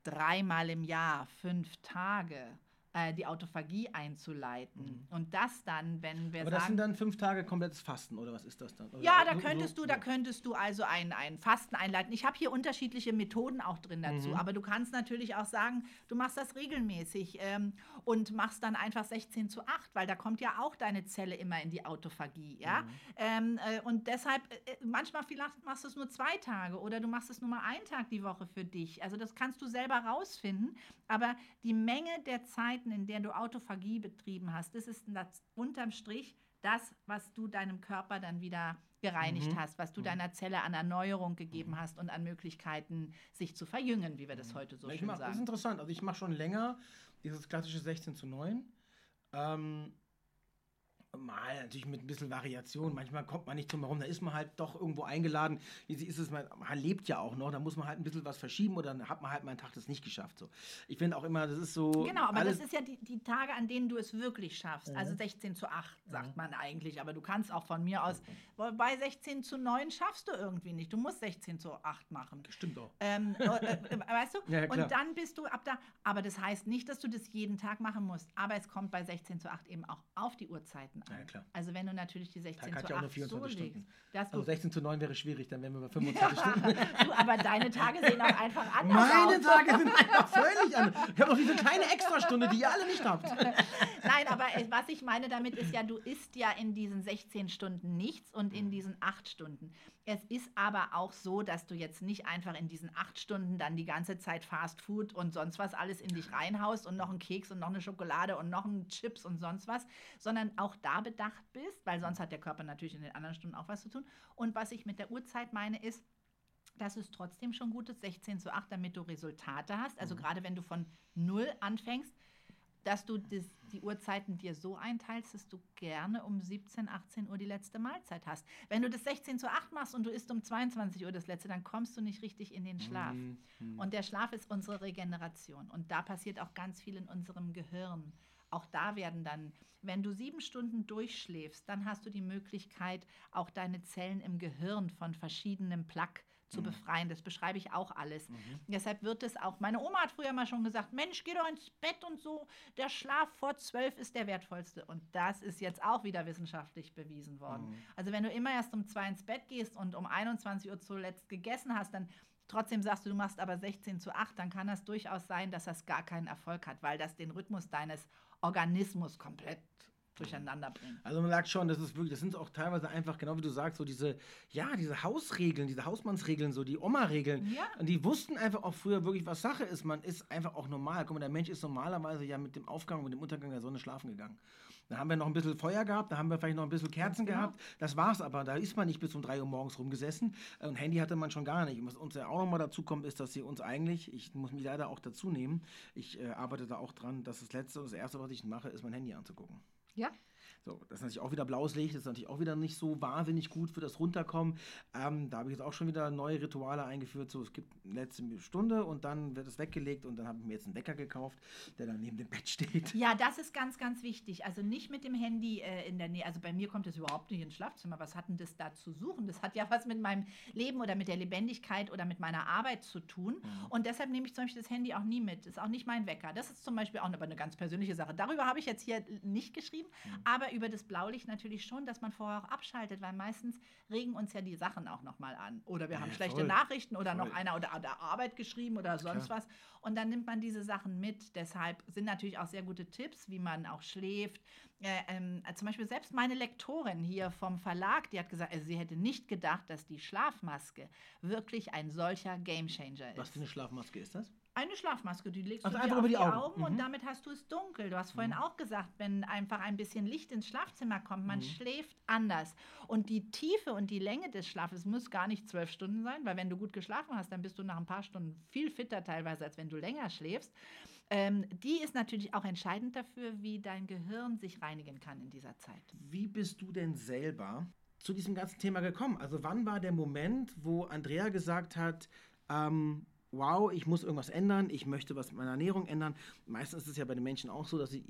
dreimal im Jahr, fünf Tage, äh, die Autophagie einzuleiten. Mhm. Und das dann, wenn wir Aber sagen, das sind dann fünf Tage komplettes Fasten oder was ist das dann? Oder ja, da könntest du, da könntest du also ein, ein Fasten einleiten. Ich habe hier unterschiedliche Methoden auch drin dazu, mhm. aber du kannst natürlich auch sagen, du machst das regelmäßig ähm, und machst dann einfach 16 zu 8, weil da kommt ja auch deine Zelle immer in die Autophagie, ja. Mhm. Ähm, äh, und deshalb, äh, manchmal vielleicht machst du es nur zwei Tage oder du machst es nur mal einen Tag die Woche für dich. Also das kannst du selber rausfinden, aber die Menge der Zeit Zeiten, in der du Autophagie betrieben hast, das ist das, unterm Strich das, was du deinem Körper dann wieder gereinigt mhm. hast, was du mhm. deiner Zelle an Erneuerung gegeben mhm. hast und an Möglichkeiten, sich zu verjüngen, wie wir das mhm. heute so schön mach, sagen. Das ist interessant. Also ich mache schon länger dieses klassische 16 zu 9. Ähm, Mal natürlich mit ein bisschen Variation. Manchmal kommt man nicht zum Herum, da ist man halt doch irgendwo eingeladen. Wie ist es, man, man lebt ja auch noch, da muss man halt ein bisschen was verschieben oder dann hat man halt mal einen Tag das nicht geschafft. So. Ich finde auch immer, das ist so. Genau, aber das ist ja die, die Tage, an denen du es wirklich schaffst. Also 16 zu 8, sagt ja. man eigentlich. Aber du kannst auch von mir aus, bei 16 zu 9 schaffst du irgendwie nicht. Du musst 16 zu 8 machen. Stimmt auch. Ähm, äh, äh, weißt du? Ja, und dann bist du ab da. Aber das heißt nicht, dass du das jeden Tag machen musst. Aber es kommt bei 16 zu 8 eben auch auf die Uhrzeiten an. Ja, klar. Also wenn du natürlich die 16 Tag zu ja auch 8 nur 24 so legst, Stunden. Also 16 zu 9 wäre schwierig, dann wären wir bei 25 Stunden. du, aber deine Tage sehen auch einfach anders Meine aus. Tage sind einfach völlig anders. Ich habe noch diese kleine Extrastunde, die ihr alle nicht habt. Nein, aber äh, was ich meine damit ist ja, du isst ja in diesen 16 Stunden nichts und in diesen 8 Stunden. Es ist aber auch so, dass du jetzt nicht einfach in diesen 8 Stunden dann die ganze Zeit Fast Food und sonst was alles in dich reinhaust und noch einen Keks und noch eine Schokolade und noch einen Chips und sonst was, sondern auch da bedacht bist, weil sonst hat der Körper natürlich in den anderen Stunden auch was zu tun. Und was ich mit der Uhrzeit meine ist, dass es trotzdem schon gut ist, 16 zu 8, damit du Resultate hast. Also gerade wenn du von 0 anfängst, dass du das, die Uhrzeiten dir so einteilst, dass du gerne um 17, 18 Uhr die letzte Mahlzeit hast. Wenn du das 16 zu 8 machst und du isst um 22 Uhr das letzte, dann kommst du nicht richtig in den Schlaf. Und der Schlaf ist unsere Regeneration. Und da passiert auch ganz viel in unserem Gehirn. Auch da werden dann, wenn du sieben Stunden durchschläfst, dann hast du die Möglichkeit, auch deine Zellen im Gehirn von verschiedenem Plaque zu befreien. Das beschreibe ich auch alles. Deshalb wird es auch, meine Oma hat früher mal schon gesagt, Mensch, geh doch ins Bett und so, der Schlaf vor zwölf ist der wertvollste. Und das ist jetzt auch wieder wissenschaftlich bewiesen worden. Also wenn du immer erst um zwei ins Bett gehst und um 21 Uhr zuletzt gegessen hast, dann trotzdem sagst du, du machst aber 16 zu 8, dann kann das durchaus sein, dass das gar keinen Erfolg hat, weil das den Rhythmus deines Organismus komplett durcheinander bringt. Also man merkt schon, das ist wirklich, das sind auch teilweise einfach, genau wie du sagst, so diese, ja, diese Hausregeln, diese Hausmannsregeln, so die Oma-Regeln. Ja. Und die wussten einfach auch früher wirklich, was Sache ist. Man ist einfach auch normal. Guck mal, der Mensch ist normalerweise ja mit dem Aufgang und dem Untergang der Sonne schlafen gegangen. Da haben wir noch ein bisschen Feuer gehabt, da haben wir vielleicht noch ein bisschen Kerzen genau. gehabt. Das war's aber. Da ist man nicht bis um 3 Uhr morgens rumgesessen. Und Handy hatte man schon gar nicht. Und was uns ja auch nochmal dazu kommt, ist, dass sie uns eigentlich, ich muss mich leider auch dazu nehmen, ich äh, arbeite da auch dran, dass das Letzte und das Erste, was ich mache, ist mein Handy anzugucken. Ja, So, das ist natürlich auch wieder blaues Licht, das ist natürlich auch wieder nicht so wahnsinnig gut für das Runterkommen. Ähm, da habe ich jetzt auch schon wieder neue Rituale eingeführt. So, es gibt eine letzte Stunde und dann wird es weggelegt und dann habe ich mir jetzt einen Wecker gekauft, der dann neben dem Bett steht. Ja, das ist ganz, ganz wichtig. Also nicht mit dem Handy äh, in der Nähe. Also bei mir kommt es überhaupt nicht ins Schlafzimmer. Was hat denn das da zu suchen? Das hat ja was mit meinem Leben oder mit der Lebendigkeit oder mit meiner Arbeit zu tun. Und deshalb nehme ich zum Beispiel das Handy auch nie mit. Das ist auch nicht mein Wecker. Das ist zum Beispiel auch aber eine ganz persönliche Sache. Darüber habe ich jetzt hier nicht geschrieben, aber über das Blaulicht natürlich schon, dass man vorher auch abschaltet, weil meistens regen uns ja die Sachen auch nochmal an. Oder wir haben Ja, schlechte voll. Nachrichten oder noch Voll. einer oder an der Arbeit geschrieben oder sonst klar. was. Und dann nimmt man diese Sachen mit. Deshalb sind natürlich auch sehr gute Tipps, wie man auch schläft. Äh, ähm, zum Beispiel selbst meine Lektorin hier vom Verlag, die hat gesagt, also sie hätte nicht gedacht, dass die Schlafmaske wirklich ein solcher Gamechanger ist. Was für eine Schlafmaske ist das? Eine Schlafmaske, die legst Also du dir einfach über die Augen, Augen. Mhm. und damit hast du es dunkel. Du hast vorhin auch gesagt, wenn einfach ein bisschen Licht ins Schlafzimmer kommt, Mhm. man schläft anders. Und die Tiefe und die Länge des Schlafes muss gar nicht zwölf Stunden sein, weil wenn du gut geschlafen hast, dann bist du nach ein paar Stunden viel fitter teilweise, als wenn du länger schläfst. Ähm, die ist natürlich auch entscheidend dafür, wie dein Gehirn sich reinigen kann in dieser Zeit. Wie bist du denn selber zu diesem ganzen Thema gekommen? Also wann war der Moment, wo Andrea gesagt hat, ähm, wow, ich muss irgendwas ändern, ich möchte was mit meiner Ernährung ändern. Meistens ist es ja bei den Menschen auch so, dass sie,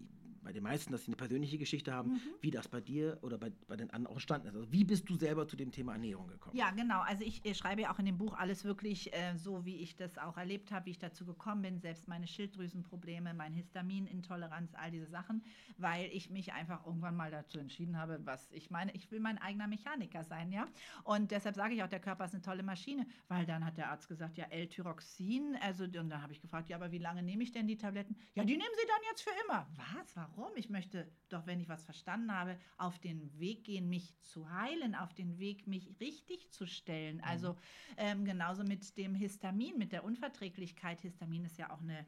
bei den meisten, dass sie eine persönliche Geschichte haben, Mhm. wie das bei dir oder bei, bei den anderen auch entstanden ist. Also wie bist du selber zu dem Thema Ernährung gekommen? Ja, genau. Also ich, äh, schreibe ja auch in dem Buch alles wirklich äh, so, wie ich das auch erlebt habe, wie ich dazu gekommen bin, selbst meine Schilddrüsenprobleme, meine Histaminintoleranz, all diese Sachen, weil ich mich einfach irgendwann mal dazu entschieden habe, was ich meine, ich will mein eigener Mechaniker sein, ja. Und deshalb sage ich auch, der Körper ist eine tolle Maschine, weil dann hat der Arzt gesagt, ja, L-Tyroxin, also und dann habe ich gefragt, ja, aber wie lange nehme ich denn die Tabletten? Ja, die nehmen Sie dann jetzt für immer. Was? Warum? Ich möchte doch, wenn ich was verstanden habe, auf den Weg gehen, mich zu heilen, auf den Weg, mich richtig zu stellen. Also ähm, genauso mit dem Histamin, mit der Unverträglichkeit. Histamin ist ja auch eine,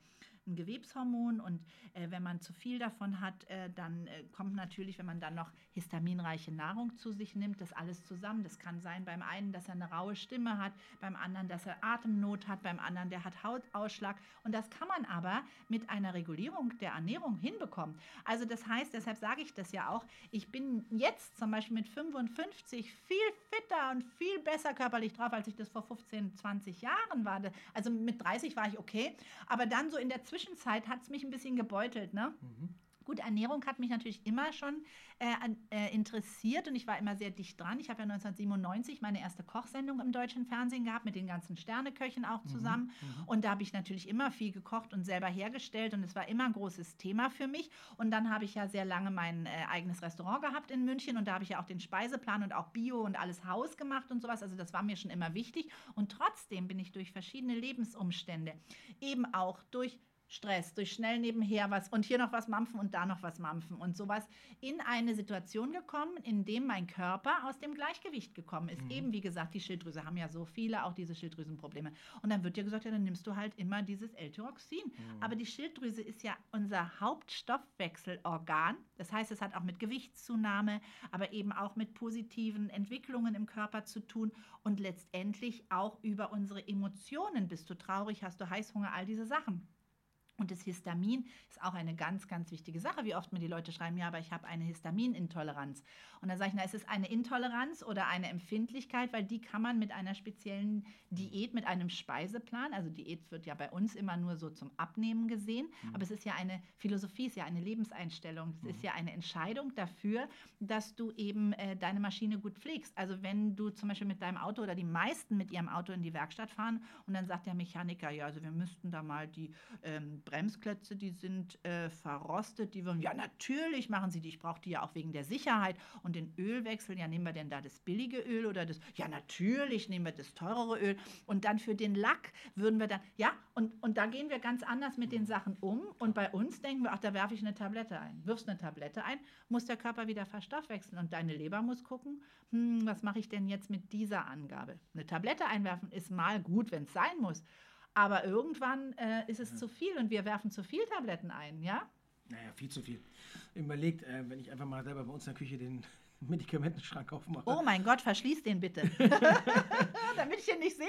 ein Gewebshormon und äh, wenn man zu viel davon hat, äh, dann äh, kommt natürlich, wenn man dann noch histaminreiche Nahrung zu sich nimmt, das alles zusammen. Das kann sein beim einen, dass er eine raue Stimme hat, beim anderen, dass er Atemnot hat, beim anderen, der hat Hautausschlag. Und das kann man aber mit einer Regulierung der Ernährung hinbekommen. Also das heißt, deshalb sage ich das ja auch, ich bin jetzt zum Beispiel mit 55 viel fitter und viel besser körperlich drauf, als ich das vor 15, 20 Jahren war. Also mit 30 war ich okay, aber dann so in der Zwischenzeit hat es mich ein bisschen gebeutelt. Ne? Gut, Ernährung hat mich natürlich immer schon äh, äh, interessiert und ich war immer sehr dicht dran. Ich habe ja 1997 meine erste Kochsendung im deutschen Fernsehen gehabt, mit den ganzen Sterneköchen auch zusammen. Mhm, und da habe ich natürlich immer viel gekocht und selber hergestellt und es war immer ein großes Thema für mich. Und dann habe ich ja sehr lange mein äh, eigenes Restaurant gehabt in München und da habe ich ja auch den Speiseplan und auch Bio und alles Haus gemacht und sowas. Also das war mir schon immer wichtig. Und trotzdem bin ich durch verschiedene Lebensumstände, eben auch durch Stress, durch schnell nebenher was und hier noch was mampfen und da noch was mampfen und sowas in eine Situation gekommen, in dem mein Körper aus dem Gleichgewicht gekommen ist. Mhm. Eben wie gesagt, die Schilddrüse haben ja so viele, auch diese Schilddrüsenprobleme. Und dann wird dir gesagt, ja, dann nimmst du halt immer dieses L-Tyroxin. Mhm. Aber die Schilddrüse ist ja unser Hauptstoffwechselorgan. Das heißt, es hat auch mit Gewichtszunahme, aber eben auch mit positiven Entwicklungen im Körper zu tun und letztendlich auch über unsere Emotionen. Bist du traurig, hast du Heißhunger, all diese Sachen. Und das Histamin ist auch eine ganz, ganz wichtige Sache, wie oft mir die Leute schreiben, ja, aber ich habe eine Histaminintoleranz. Und dann sage ich, na, ist es eine Intoleranz oder eine Empfindlichkeit, weil die kann man mit einer speziellen Diät, mit einem Speiseplan, also Diät wird ja bei uns immer nur so zum Abnehmen gesehen, mhm. aber es ist ja eine Philosophie, es ist ja eine Lebenseinstellung, es mhm. ist ja eine Entscheidung dafür, dass du eben äh, deine Maschine gut pflegst. Also wenn du zum Beispiel mit deinem Auto oder die meisten mit ihrem Auto in die Werkstatt fahren und dann sagt der Mechaniker, ja, also wir müssten da mal die ähm, Bremsklötze, die sind äh, verrostet, die würden, ja natürlich machen sie die, ich brauche die ja auch wegen der Sicherheit und den Ölwechsel, ja nehmen wir denn da das billige Öl oder das, ja natürlich nehmen wir das teurere Öl. Und dann für den Lack würden wir dann, ja und, und da gehen wir ganz anders mit den Sachen um. Und bei uns denken wir, ach da werfe ich eine Tablette ein, wirfst eine Tablette ein, muss der Körper wieder verstoffwechseln. Und deine Leber muss gucken, hm, was mache ich denn jetzt mit dieser Angabe? Eine Tablette einwerfen ist mal gut, wenn es sein muss. Aber irgendwann äh, ist es mhm. zu viel und wir werfen zu viel Tabletten ein, ja? Naja, viel zu viel. Überlegt, äh, wenn ich einfach mal selber bei uns in der Küche den Medikamentenschrank aufmache. Oh mein Gott, verschließ den bitte. Damit ich den nicht sehe.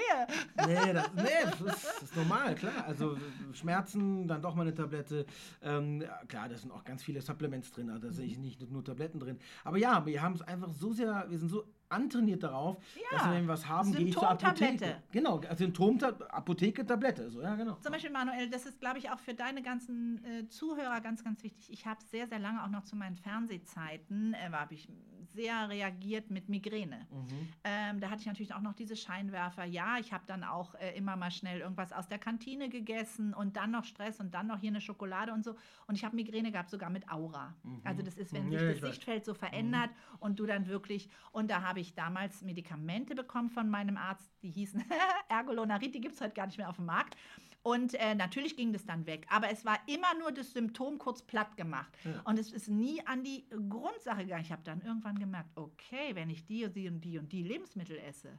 nee, das, nee das, ist, das, ist, normal, klar. Also Schmerzen, dann doch mal eine Tablette. Ähm, klar, da sind auch ganz viele Supplements drin, also da sehe ich nicht nur Tabletten drin. Aber ja, wir haben es einfach so sehr, wir sind so antrainiert darauf, ja. dass wenn wir was haben, gehe ich zur Apotheke. Genau, also Symptom Apotheke Tablette, so ja genau. Zum Beispiel Manuel, das ist glaube ich auch für deine ganzen äh, Zuhörer ganz ganz wichtig. Ich habe sehr sehr lange auch noch zu meinen Fernsehzeiten äh, habe ich sehr reagiert mit Migräne. Mhm. Ähm, da hatte ich natürlich auch noch diese Scheinwerfer. Ja, ich habe dann auch äh, immer mal schnell irgendwas aus der Kantine gegessen und dann noch Stress und dann noch hier eine Schokolade und so. Und ich habe Migräne gehabt sogar mit Aura. Mhm. Also das ist, wenn sich das Sichtfeld so verändert mhm. und du dann wirklich und da habe ich ich damals Medikamente bekommen von meinem Arzt, die hießen Ergolonarit, die gibt es heute gar nicht mehr auf dem Markt. Und äh, natürlich ging das dann weg. Aber es war immer nur das Symptom kurz platt gemacht. Ja. Und es ist nie an die Grundsache gegangen. Ich habe dann irgendwann gemerkt, okay, wenn ich die und die und die und die Lebensmittel esse,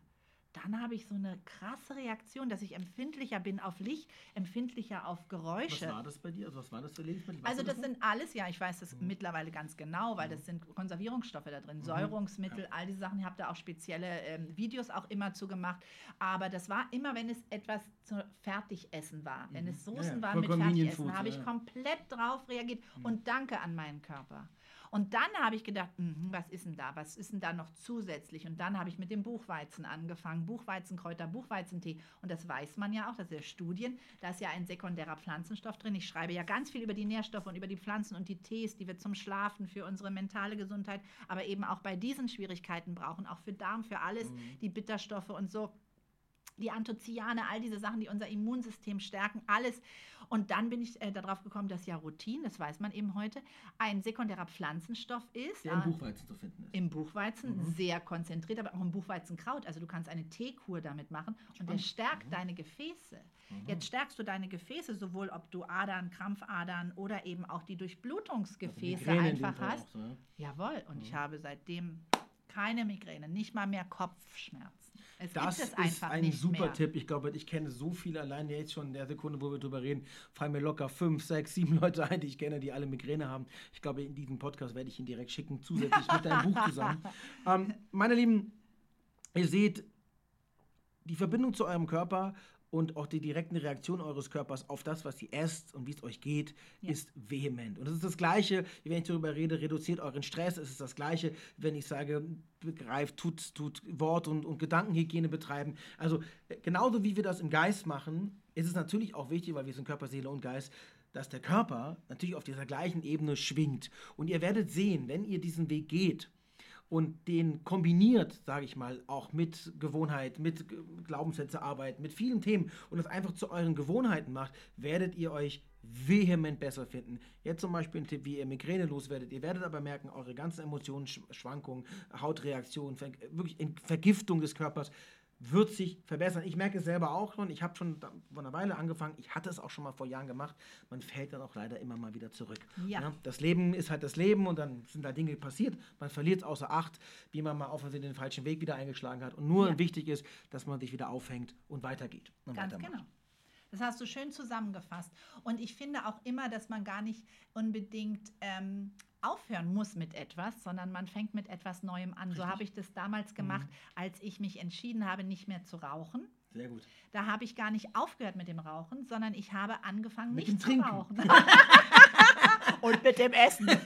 dann habe ich so eine krasse Reaktion, dass ich empfindlicher bin auf Licht, empfindlicher auf Geräusche. Was war das bei dir? Also was war das für Lebensmittel? Weißt also das, das sind alles, ja, ich weiß das mhm. mittlerweile ganz genau, weil mhm. das sind Konservierungsstoffe da drin, mhm. Säurungsmittel, ja. all diese Sachen. Ich habe da auch spezielle ähm, Videos auch immer zu gemacht. Aber das war immer, wenn es etwas zu Fertigessen war. Wenn es mhm. Soßen ja, waren mit Fertigessen, habe ich komplett drauf reagiert. Mhm. Und danke an meinen Körper. Und dann habe ich gedacht, mh, was ist denn da? Was ist denn da noch zusätzlich? Und dann habe ich mit dem Buchweizen angefangen. Buchweizenkräuter, Buchweizentee. Und das weiß man ja auch, das ist ja Studien. Da ist ja ein sekundärer Pflanzenstoff drin. Ich schreibe ja ganz viel über die Nährstoffe und über die Pflanzen und die Tees, die wir zum Schlafen, für unsere mentale Gesundheit, aber eben auch bei diesen Schwierigkeiten brauchen, auch für Darm, für alles, mhm. die Bitterstoffe und so die Anthocyane, all diese Sachen, die unser Immunsystem stärken, alles. Und dann bin ich äh, darauf gekommen, dass ja Rutin, das weiß man eben heute, ein sekundärer Pflanzenstoff ist. Der im Buchweizen zu finden ist. Im Buchweizen, mhm. sehr konzentriert, aber auch im Buchweizenkraut. Also du kannst eine Teekur damit machen Spannend. und der stärkt mhm. deine Gefäße. Mhm. Jetzt stärkst du deine Gefäße, sowohl ob du Adern, Krampfadern oder eben auch die Durchblutungsgefäße also einfach hast. Auch, ne? Jawohl, und ich mhm. habe seitdem keine Migräne, nicht mal mehr Kopfschmerzen. Es das es ist ein super mehr. Tipp. Ich glaube, ich kenne so viele allein jetzt schon in der Sekunde, wo wir drüber reden, fallen mir locker fünf, sechs, sieben Leute ein, die ich kenne, die alle Migräne haben. Ich glaube, in diesem Podcast werde ich ihn direkt schicken, zusätzlich mit deinem Buch zusammen. Ähm, meine Lieben, ihr seht die Verbindung zu eurem Körper und auch die direkten Reaktion eures Körpers auf das, was ihr esst und wie es euch geht, ja. ist vehement. Und es ist das Gleiche, wenn ich darüber rede, reduziert euren Stress. Es ist das Gleiche, wenn ich sage, begreift, tut, tut Wort- und, und Gedankenhygiene betreiben. Also genauso wie wir das im Geist machen, ist es natürlich auch wichtig, weil wir sind Körper, Seele und Geist, dass der Körper natürlich auf dieser gleichen Ebene schwingt. Und ihr werdet sehen, wenn ihr diesen Weg geht, und den kombiniert, sage ich mal, auch mit Gewohnheit, mit Glaubenssätze arbeiten, mit vielen Themen und das einfach zu euren Gewohnheiten macht, werdet ihr euch vehement besser finden. Jetzt zum Beispiel ein Tipp, wie ihr Migräne loswerdet. Ihr werdet aber merken, eure ganzen Emotionen, Schwankungen, Hautreaktionen, wirklich Vergiftung des Körpers wird sich verbessern. Ich merke es selber auch schon. Ich habe schon vor einer Weile angefangen. Ich hatte es auch schon mal vor Jahren gemacht. Man fällt dann auch leider immer mal wieder zurück. Ja. ja das Leben ist halt das Leben und dann sind da Dinge passiert. Man verliert es außer Acht, wie man mal auf den falschen Weg wieder eingeschlagen hat. Und nur ja. wichtig ist, dass man sich wieder aufhängt und weitergeht. Und Ganz genau. Das hast du schön zusammengefasst. Und ich finde auch immer, dass man gar nicht unbedingt ähm, aufhören muss mit etwas, sondern man fängt mit etwas Neuem an. Richtig. So habe ich das damals mhm. gemacht, mhm. als ich mich entschieden habe, nicht mehr zu rauchen. Sehr gut. Da habe ich gar nicht aufgehört mit dem Rauchen, sondern ich habe angefangen, mit nicht zu rauchen. Und mit dem Essen.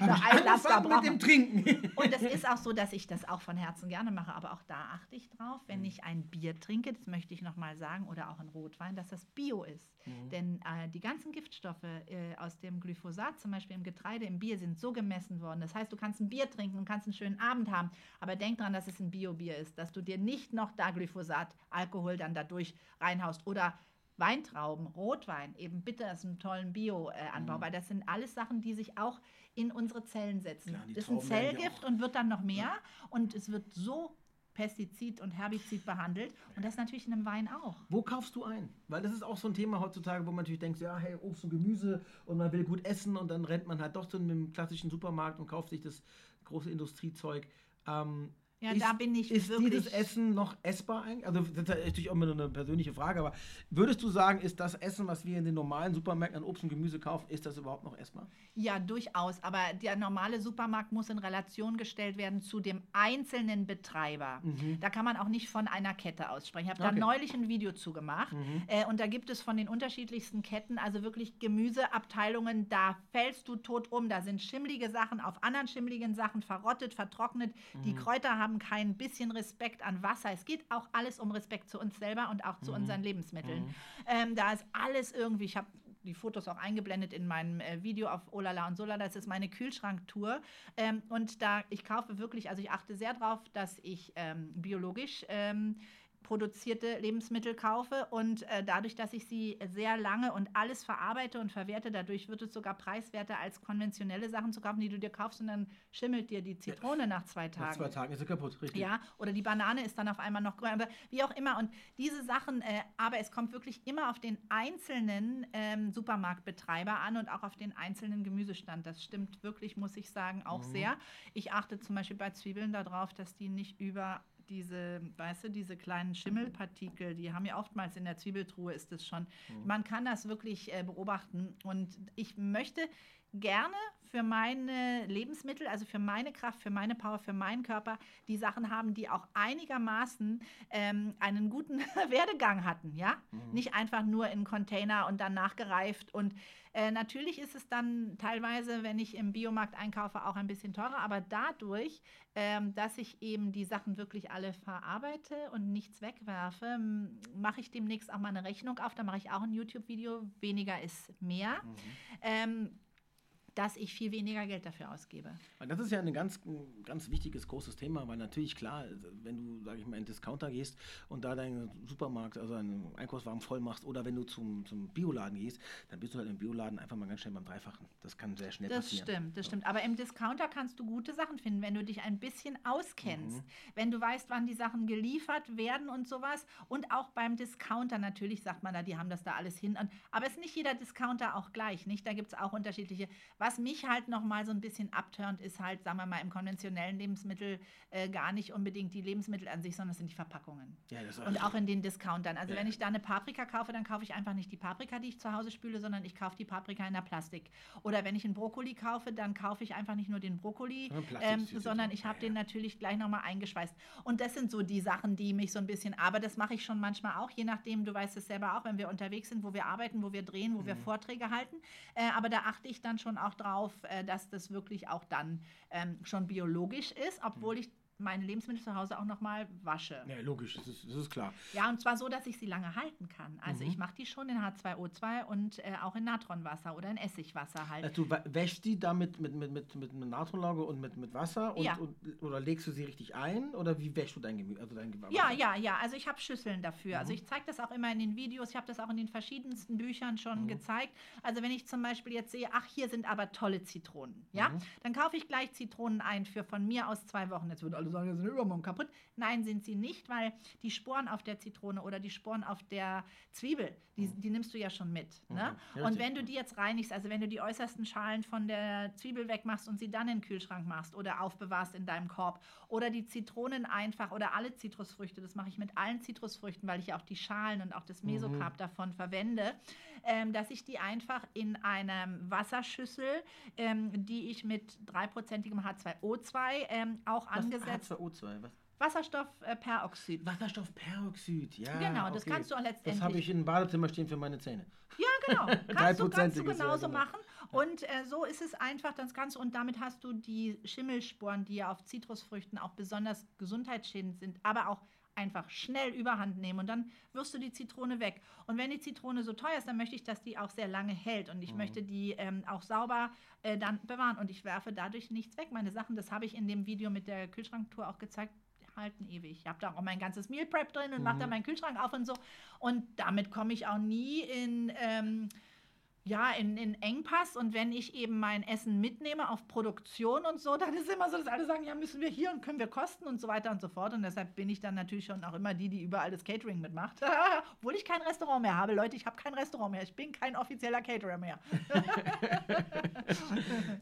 Einlass da mit dem Trinken. Und es ist auch so, dass ich das auch von Herzen gerne mache, aber auch da achte ich drauf, wenn mhm. ich ein Bier trinke, das möchte ich nochmal sagen, oder auch ein Rotwein, dass das Bio ist. Mhm. Denn äh, die ganzen Giftstoffe äh, aus dem Glyphosat, zum Beispiel im Getreide, im Bier, sind so gemessen worden. Das heißt, du kannst ein Bier trinken und kannst einen schönen Abend haben, aber denk dran, dass es ein Bio-Bier ist, dass du dir nicht noch da Glyphosat, Alkohol dann dadurch reinhaust oder Weintrauben, Rotwein, eben bitte aus einem tollen Bio-Anbau, mhm. weil das sind alles Sachen, die sich auch in unsere Zellen setzen. Klar, das ist ein Zellgift und wird dann noch mehr ja. und es wird so Pestizid und Herbizid behandelt und das natürlich in einem Wein auch. Wo kaufst du ein? Weil das ist auch so ein Thema heutzutage, wo man natürlich denkt, ja, hey, Obst und Gemüse und man will gut essen und dann rennt man halt doch zu einem klassischen Supermarkt und kauft sich das große Industriezeug. Ähm, ja, ist, da bin ich Ist wirklich dieses Essen noch essbar eigentlich? Also, das ist natürlich auch immer nur eine persönliche Frage, aber würdest du sagen, ist das Essen, was wir in den normalen Supermärkten an Obst und Gemüse kaufen, ist das überhaupt noch essbar? Ja, durchaus. Aber der normale Supermarkt muss in Relation gestellt werden zu dem einzelnen Betreiber. Mhm. Da kann man auch nicht von einer Kette aussprechen. Ich habe okay. da neulich ein Video zu gemacht mhm. äh, und da gibt es von den unterschiedlichsten Ketten, also wirklich Gemüseabteilungen, da fällst du tot um. Da sind schimmlige Sachen auf anderen schimmligen Sachen verrottet, vertrocknet. Mhm. Die Kräuter haben haben kein bisschen Respekt an Wasser. Es geht auch alles um Respekt zu uns selber und auch zu mhm. unseren Lebensmitteln. Mhm. Ähm, da ist alles irgendwie, ich habe die Fotos auch eingeblendet in meinem äh, Video auf Olala und Solala. Das ist meine Kühlschranktour. Ähm, und da, ich kaufe wirklich, also ich achte sehr darauf, dass ich ähm, biologisch ähm, produzierte Lebensmittel kaufe und äh, dadurch, dass ich sie sehr lange und alles verarbeite und verwerte, dadurch wird es sogar preiswerter als konventionelle Sachen zu kaufen, die du dir kaufst und dann schimmelt dir die Zitrone ja. nach zwei Tagen. Nach zwei Tagen ist sie kaputt, richtig. Ja, oder die Banane ist dann auf einmal noch grün, wie auch immer. Und diese Sachen, äh, aber es kommt wirklich immer auf den einzelnen ähm, Supermarktbetreiber an und auch auf den einzelnen Gemüsestand. Das stimmt wirklich, muss ich sagen, auch mhm. sehr. Ich achte zum Beispiel bei Zwiebeln darauf, dass die nicht über diese, weißt du, diese kleinen Schimmelpartikel, die haben ja oftmals in der Zwiebeltruhe ist es schon. Mhm. Man kann das wirklich äh, beobachten und ich möchte gerne für meine Lebensmittel, also für meine Kraft, für meine Power, für meinen Körper, die Sachen haben, die auch einigermaßen ähm, einen guten Werdegang hatten, ja? Mhm. Nicht einfach nur in Container und dann nachgereift und äh, natürlich ist es dann teilweise, wenn ich im Biomarkt einkaufe, auch ein bisschen teurer, aber dadurch, ähm, dass ich eben die Sachen wirklich alle verarbeite und nichts wegwerfe, mache ich demnächst auch mal eine Rechnung auf. Da mache ich auch ein YouTube-Video. Weniger ist mehr. Mhm. Ähm, dass ich viel weniger Geld dafür ausgebe. Das ist ja ein ganz, ganz wichtiges, großes Thema, weil natürlich klar, wenn du, sage ich mal, in den Discounter gehst und da deinen Supermarkt, also einen Einkaufswagen voll machst oder wenn du zum, zum Bioladen gehst, dann bist du halt im Bioladen einfach mal ganz schnell beim Dreifachen. Das kann sehr schnell das passieren. Das stimmt, das ja. stimmt. Aber im Discounter kannst du gute Sachen finden, wenn du dich ein bisschen auskennst, mhm. wenn du weißt, wann die Sachen geliefert werden und sowas. Und auch beim Discounter, natürlich sagt man da, die haben das da alles hin. Aber es ist nicht jeder Discounter auch gleich, nicht? Da gibt es auch unterschiedliche was mich halt noch mal so ein bisschen abturnt, ist halt, sagen wir mal, im konventionellen Lebensmittel äh, gar nicht unbedingt die Lebensmittel an sich, sondern es sind die Verpackungen. Ja, und auch in den Discountern. Also ja. wenn ich da eine Paprika kaufe, dann kaufe ich einfach nicht die Paprika, die ich zu Hause spüle, sondern ich kaufe die Paprika in der Plastik. Oder wenn ich einen Brokkoli kaufe, dann kaufe ich einfach nicht nur den Brokkoli, ähm, sondern ich habe ja, den natürlich gleich noch mal eingeschweißt. Und das sind so die Sachen, die mich so ein bisschen, aber das mache ich schon manchmal auch, je nachdem, du weißt es selber auch, wenn wir unterwegs sind, wo wir arbeiten, wo wir drehen, wo mhm. wir Vorträge halten. Äh, aber da achte ich dann schon auch auch drauf, äh, dass das wirklich auch dann ähm, schon biologisch ist, obwohl ich meine Lebensmittel zu Hause auch nochmal wasche. Ja, logisch, das ist, das ist klar. Ja, und zwar so, dass ich sie lange halten kann. Also Mhm. ich mache die schon in H2O2 und äh, auch in Natronwasser oder in Essigwasser halt. Also, du wäschst die damit mit, mit, mit, mit, mit Natronlauge und mit, mit Wasser und, Ja. und, oder legst du sie richtig ein oder wie wäschst du dein Gemüse? Also dein Gemü- Ja, ja, ja. Also ich habe Schüsseln dafür. Mhm. Also ich zeige das auch immer in den Videos. Ich habe das auch in den verschiedensten Büchern schon Mhm. gezeigt. Also wenn ich zum Beispiel jetzt sehe, ach, hier sind aber tolle Zitronen, ja, Mhm. dann kaufe ich gleich Zitronen ein für von mir aus zwei Wochen. Jetzt würden alle sagen, die sind übermorgen kaputt. Nein, sind sie nicht, weil die Sporen auf der Zitrone oder die Sporen auf der Zwiebel, die, die nimmst du ja schon mit. Ne? Mhm. Ja, und richtig. wenn du die jetzt reinigst, also wenn du die äußersten Schalen von der Zwiebel wegmachst und sie dann in den Kühlschrank machst oder aufbewahrst in deinem Korb oder die Zitronen einfach oder alle Zitrusfrüchte, das mache ich mit allen Zitrusfrüchten, weil ich ja auch die Schalen und auch das Mesokarp davon verwende, ähm, dass ich die einfach in einer Wasserschüssel, ähm, die ich mit dreiprozentigem H2O2 ähm, auch Was? angesetzt, H2O2, was? Wasserstoffperoxid. Wasserstoffperoxid, ja. Genau, das kannst du auch Das letztendlich- habe ich im Badezimmer stehen für meine Zähne. Ja, genau. Kannst du, kannst du Dreiprozentiges, ja, genauso genau. machen. Und äh, so ist es einfach, das Ganze. Und damit hast du die Schimmelsporen, die ja auf Zitrusfrüchten auch besonders gesundheitsschädend sind, aber auch einfach schnell überhand nehmen und dann wirst du die Zitrone weg. Und wenn die Zitrone so teuer ist, dann möchte ich, dass die auch sehr lange hält und ich Mhm. möchte die ähm, auch sauber äh, dann bewahren und ich werfe dadurch nichts weg. Meine Sachen, das habe ich in dem Video mit der Kühlschranktour auch gezeigt, halten ewig. Ich habe da auch mein ganzes Meal Prep drin und mache da meinen Kühlschrank auf und so und damit komme ich auch nie in ähm, ja, in, in Engpass und wenn ich eben mein Essen mitnehme auf Produktion und so, dann ist immer so, dass alle sagen, ja, müssen wir hier und können wir kosten und so weiter und so fort. Und deshalb bin ich dann natürlich schon auch immer die, die überall das Catering mitmacht. Obwohl ich kein Restaurant mehr habe. Leute, ich habe kein Restaurant mehr. Ich bin kein offizieller Caterer mehr.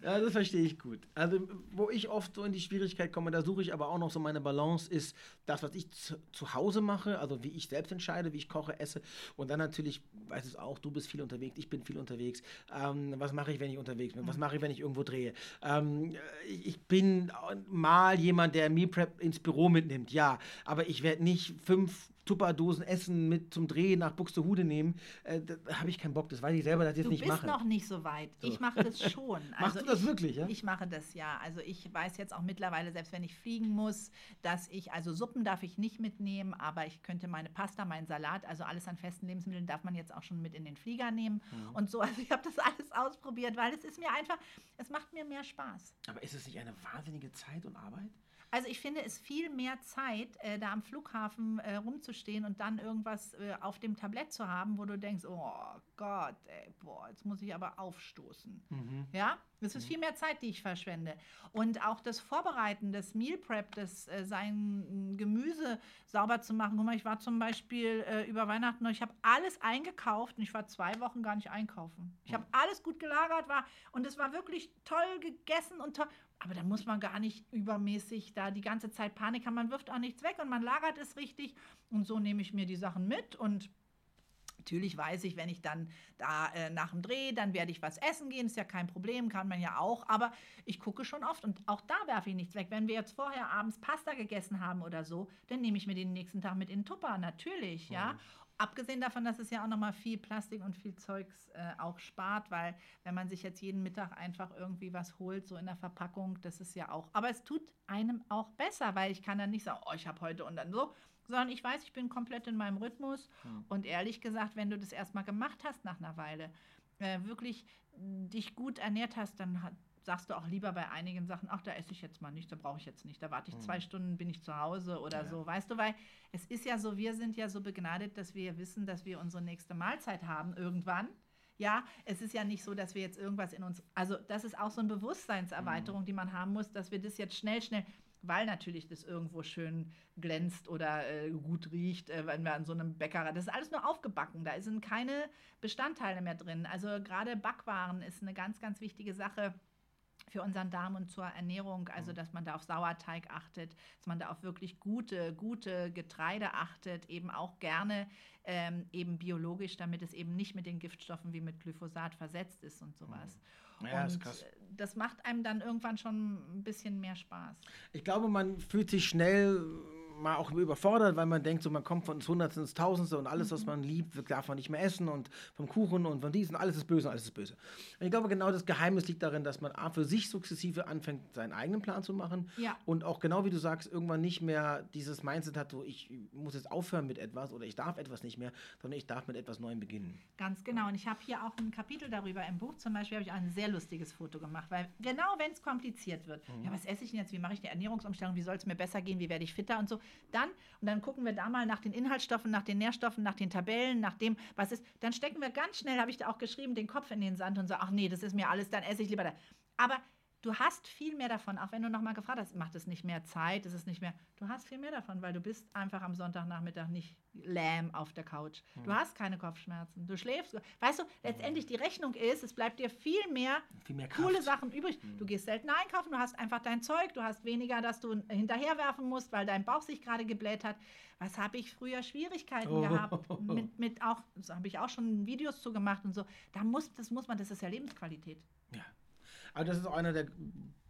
Ja, das verstehe ich gut. Also, wo ich oft so in die Schwierigkeit komme, da suche ich aber auch noch so meine Balance, ist das, was ich zu, zu Hause mache, also wie ich selbst entscheide, wie ich koche, esse. Und dann natürlich, weiß es auch, du bist viel unterwegs, ich bin viel unterwegs. Ähm, was mache ich, wenn ich unterwegs bin? Was mache ich, wenn ich irgendwo drehe? Ähm, ich, ich bin mal jemand, der Meal Prep ins Büro mitnimmt, ja. Aber ich werde nicht fünf Tupperdosen Essen mit zum Drehen nach Buxtehude nehmen. Äh, da habe ich keinen Bock. Das weiß ich selber, dass ich das Du nicht bist mache. noch nicht so weit. So. Ich mache das schon. Machst du das ich, wirklich, ja? Ich mache das ja. Also ich weiß jetzt auch mittlerweile, selbst wenn ich fliegen muss, dass ich, also Suppen darf ich nicht mitnehmen, aber ich könnte meine Pasta, meinen Salat, also alles an festen Lebensmitteln darf man jetzt auch schon mit in den Flieger nehmen Mhm. und so. Also ich habe das alles ausprobiert, weil es ist mir einfach, es macht mir mehr Spaß. Aber ist es nicht eine wahnsinnige Zeit und Arbeit? Also ich finde es viel mehr Zeit, äh, da am Flughafen äh, rumzustehen und dann irgendwas äh, auf dem Tablett zu haben, wo du denkst, oh Gott, ey, boah, jetzt muss ich aber aufstoßen. Ja, das ist viel mehr Zeit, die ich verschwende. Und auch das Vorbereiten, das Meal Prep, das äh, sein Gemüse sauber zu machen. Guck mal, ich war zum Beispiel äh, über Weihnachten, ich habe alles eingekauft und ich war zwei Wochen gar nicht einkaufen. Ich habe alles gut gelagert, war und es war wirklich toll gegessen und toll. Aber da muss man gar nicht übermäßig da die ganze Zeit Panik haben. Man wirft auch nichts weg und man lagert es richtig. Und so nehme ich mir die Sachen mit und Natürlich weiß ich, wenn ich dann da äh, nach dem Dreh, dann werde ich was essen gehen, ist ja kein Problem, kann man ja auch. Aber ich gucke schon oft und auch da werfe ich nichts weg. Wenn wir jetzt vorher abends Pasta gegessen haben oder so, dann nehme ich mir den nächsten Tag mit in Tupper, natürlich, ja. Abgesehen davon, dass es ja auch nochmal viel Plastik und viel Zeugs äh, auch spart, weil wenn man sich jetzt jeden Mittag einfach irgendwie was holt, so in der Verpackung, das ist ja auch. Aber es tut einem auch besser, weil ich kann dann nicht sagen, oh, ich habe heute und dann so, sondern ich weiß, ich bin komplett in meinem Rhythmus. Und ehrlich gesagt, wenn du das erstmal gemacht hast nach einer Weile, äh, wirklich dich gut ernährt hast, dann hat, sagst du auch lieber bei einigen Sachen, ach, da esse ich jetzt mal nicht, da brauche ich jetzt nicht, da warte ich zwei Stunden, bin ich zu Hause oder Ja. so, weißt du, weil es ist ja so, wir sind ja so begnadet, dass wir wissen, dass wir unsere nächste Mahlzeit haben irgendwann. Ja, es ist ja nicht so, dass wir jetzt irgendwas in uns, also das ist auch so eine Bewusstseinserweiterung, die man haben muss, dass wir das jetzt schnell, schnell, weil natürlich das irgendwo schön glänzt oder äh, gut riecht, äh, wenn wir an so einem Bäcker, das ist alles nur aufgebacken, da sind keine Bestandteile mehr drin. Also gerade Backwaren ist eine ganz, ganz wichtige Sache für unseren Darm und zur Ernährung, also dass man da auf Sauerteig achtet, dass man da auf wirklich gute, gute Getreide achtet, eben auch gerne ähm, eben biologisch, damit es eben nicht mit den Giftstoffen wie mit Glyphosat versetzt ist und sowas. Ja, und ist krass. äh, das macht einem dann irgendwann schon ein bisschen mehr Spaß. Ich glaube, man fühlt sich schnell mal auch überfordert, weil man denkt, so man kommt von Hundertsten ins Tausendste und alles, was man liebt, darf man nicht mehr essen und vom Kuchen und von diesen, alles ist böse, alles ist böse. Und ich glaube, genau das Geheimnis liegt darin, dass man A, für sich sukzessive anfängt, seinen eigenen Plan zu machen Ja. und auch genau wie du sagst, irgendwann nicht mehr dieses Mindset hat, so ich muss jetzt aufhören mit etwas oder ich darf etwas nicht mehr, sondern ich darf mit etwas Neuem beginnen. Ganz genau. Und ich habe hier auch ein Kapitel darüber im Buch. Zum Beispiel habe ich ein sehr lustiges Foto gemacht, weil genau wenn es kompliziert wird, ja, was esse ich denn jetzt? Wie mache ich die Ernährungsumstellung? Wie soll es mir besser gehen? Wie werde ich fitter und so? Dann, und dann gucken wir da mal nach den Inhaltsstoffen, nach den Nährstoffen, nach den Tabellen, nach dem, was ist. Dann stecken wir ganz schnell, habe ich da auch geschrieben, den Kopf in den Sand und so, ach nee, das ist mir alles, dann esse ich lieber da. Aber du hast viel mehr davon, auch wenn du nochmal gefragt hast, macht es nicht mehr Zeit, ist es nicht mehr, du hast viel mehr davon, weil du bist einfach am Sonntagnachmittag nicht lahm auf der Couch. Du hast keine Kopfschmerzen, du schläfst. Weißt du, letztendlich die Rechnung ist, es bleibt dir viel mehr, Viel mehr coole. Sachen übrig. Du gehst selten einkaufen, du hast einfach dein Zeug, du hast weniger, dass du hinterherwerfen musst, weil dein Bauch sich gerade gebläht hat. Was habe ich früher Schwierigkeiten Oh. gehabt mit, mit auch, das habe ich auch schon Videos zu gemacht und so. Da muss, das muss man, das ist ja Lebensqualität. Ja. Aber das ist auch einer der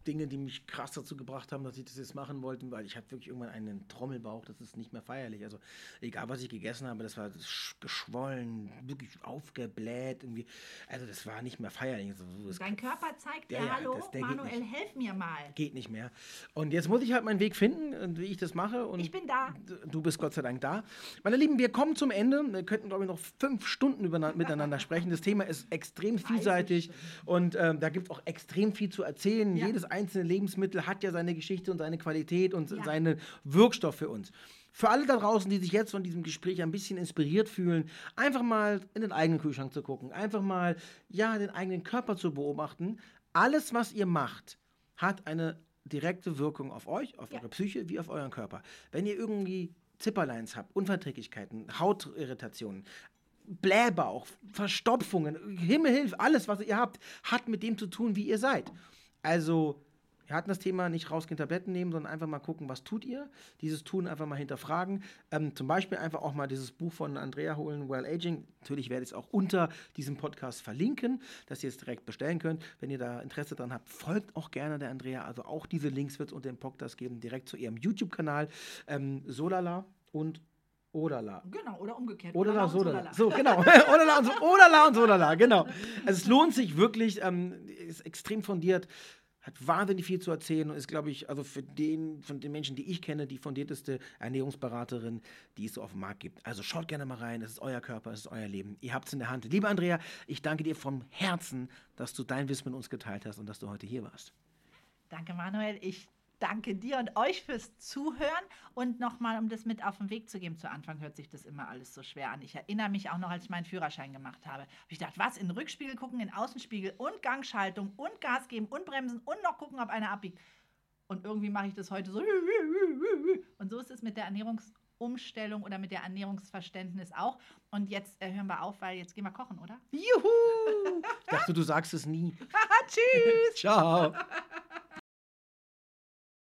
Dinge, die mich krass dazu gebracht haben, dass ich das jetzt machen wollte, weil ich hatte wirklich irgendwann einen Trommelbauch, das ist nicht mehr feierlich. Also egal, was ich gegessen habe, das war sch- geschwollen, wirklich aufgebläht irgendwie. Also das war nicht mehr feierlich. Also, das Dein Körper zeigt dir, Ja, hallo, das- Manuel, helf mir mal. geht nicht mehr. Und jetzt muss ich halt meinen Weg finden, und wie ich das mache. Und Ich bin da. Du bist Gott sei Dank da. Meine Lieben, wir kommen zum Ende. Wir könnten, glaube ich, noch fünf Stunden miteinander sprechen. Das Thema ist extrem vielseitig und ähm, da gibt es auch extrem viel zu erzählen. Ja. Jedes einzelne Lebensmittel hat ja seine Geschichte und seine Qualität und Ja. seinen Wirkstoff für uns. Für alle da draußen, die sich jetzt von diesem Gespräch ein bisschen inspiriert fühlen, einfach mal in den eigenen Kühlschrank zu gucken, einfach mal ja den eigenen Körper zu beobachten. Alles, was ihr macht, hat eine direkte Wirkung auf euch, auf Ja. eure Psyche wie auf euren Körper. Wenn ihr irgendwie Zipperleins habt, Unverträglichkeiten, Hautirritationen, Blähbauch, Verstopfungen, Himmel hilf, alles, was ihr habt, hat mit dem zu tun, wie ihr seid. Also, wir hatten das Thema nicht rausgehen, Tabletten nehmen, sondern einfach mal gucken, was tut ihr. Dieses Tun einfach mal hinterfragen. Ähm, zum Beispiel einfach auch mal dieses Buch von Andrea holen, Well Aging. Natürlich werde ich es auch unter diesem Podcast verlinken, dass ihr es direkt bestellen könnt. Wenn ihr da Interesse dran habt, folgt auch gerne der Andrea. Also auch diese Links wird es unter dem Podcast geben, direkt zu ihrem YouTube-Kanal. Ähm, Solala und Odala. Genau, oder umgekehrt. Odala, und Sodala. So, genau. Odala und, so, Odala und Sodala, genau. Also es lohnt sich wirklich, ähm, ist extrem fundiert, hat wahnsinnig viel zu erzählen und ist, glaube ich, also für den, von den Menschen, die ich kenne, die fundierteste Ernährungsberaterin, die es so auf dem Markt gibt. Also schaut gerne mal rein, es ist euer Körper, es ist euer Leben. Ihr habt es in der Hand. Liebe Andrea, ich danke dir vom Herzen, dass du dein Wissen mit uns geteilt hast und dass du heute hier warst. Danke, Manuel. Ich danke dir und euch fürs Zuhören. Und nochmal, um das mit auf den Weg zu geben, zu Anfang hört sich das immer alles so schwer an. Ich erinnere mich auch noch, als ich meinen Führerschein gemacht habe. Hab ich dachte, was? In den Rückspiegel gucken, in den Außenspiegel und Gangschaltung und Gas geben und bremsen und noch gucken, ob einer abbiegt. Und irgendwie mache ich das heute so. Und so ist es mit der Ernährungsumstellung oder mit der Ernährungsverständnis auch. Und jetzt äh, hören wir auf, weil jetzt gehen wir kochen, oder? Juhu! Ich dachte, du sagst es nie. Tschüss! Ciao.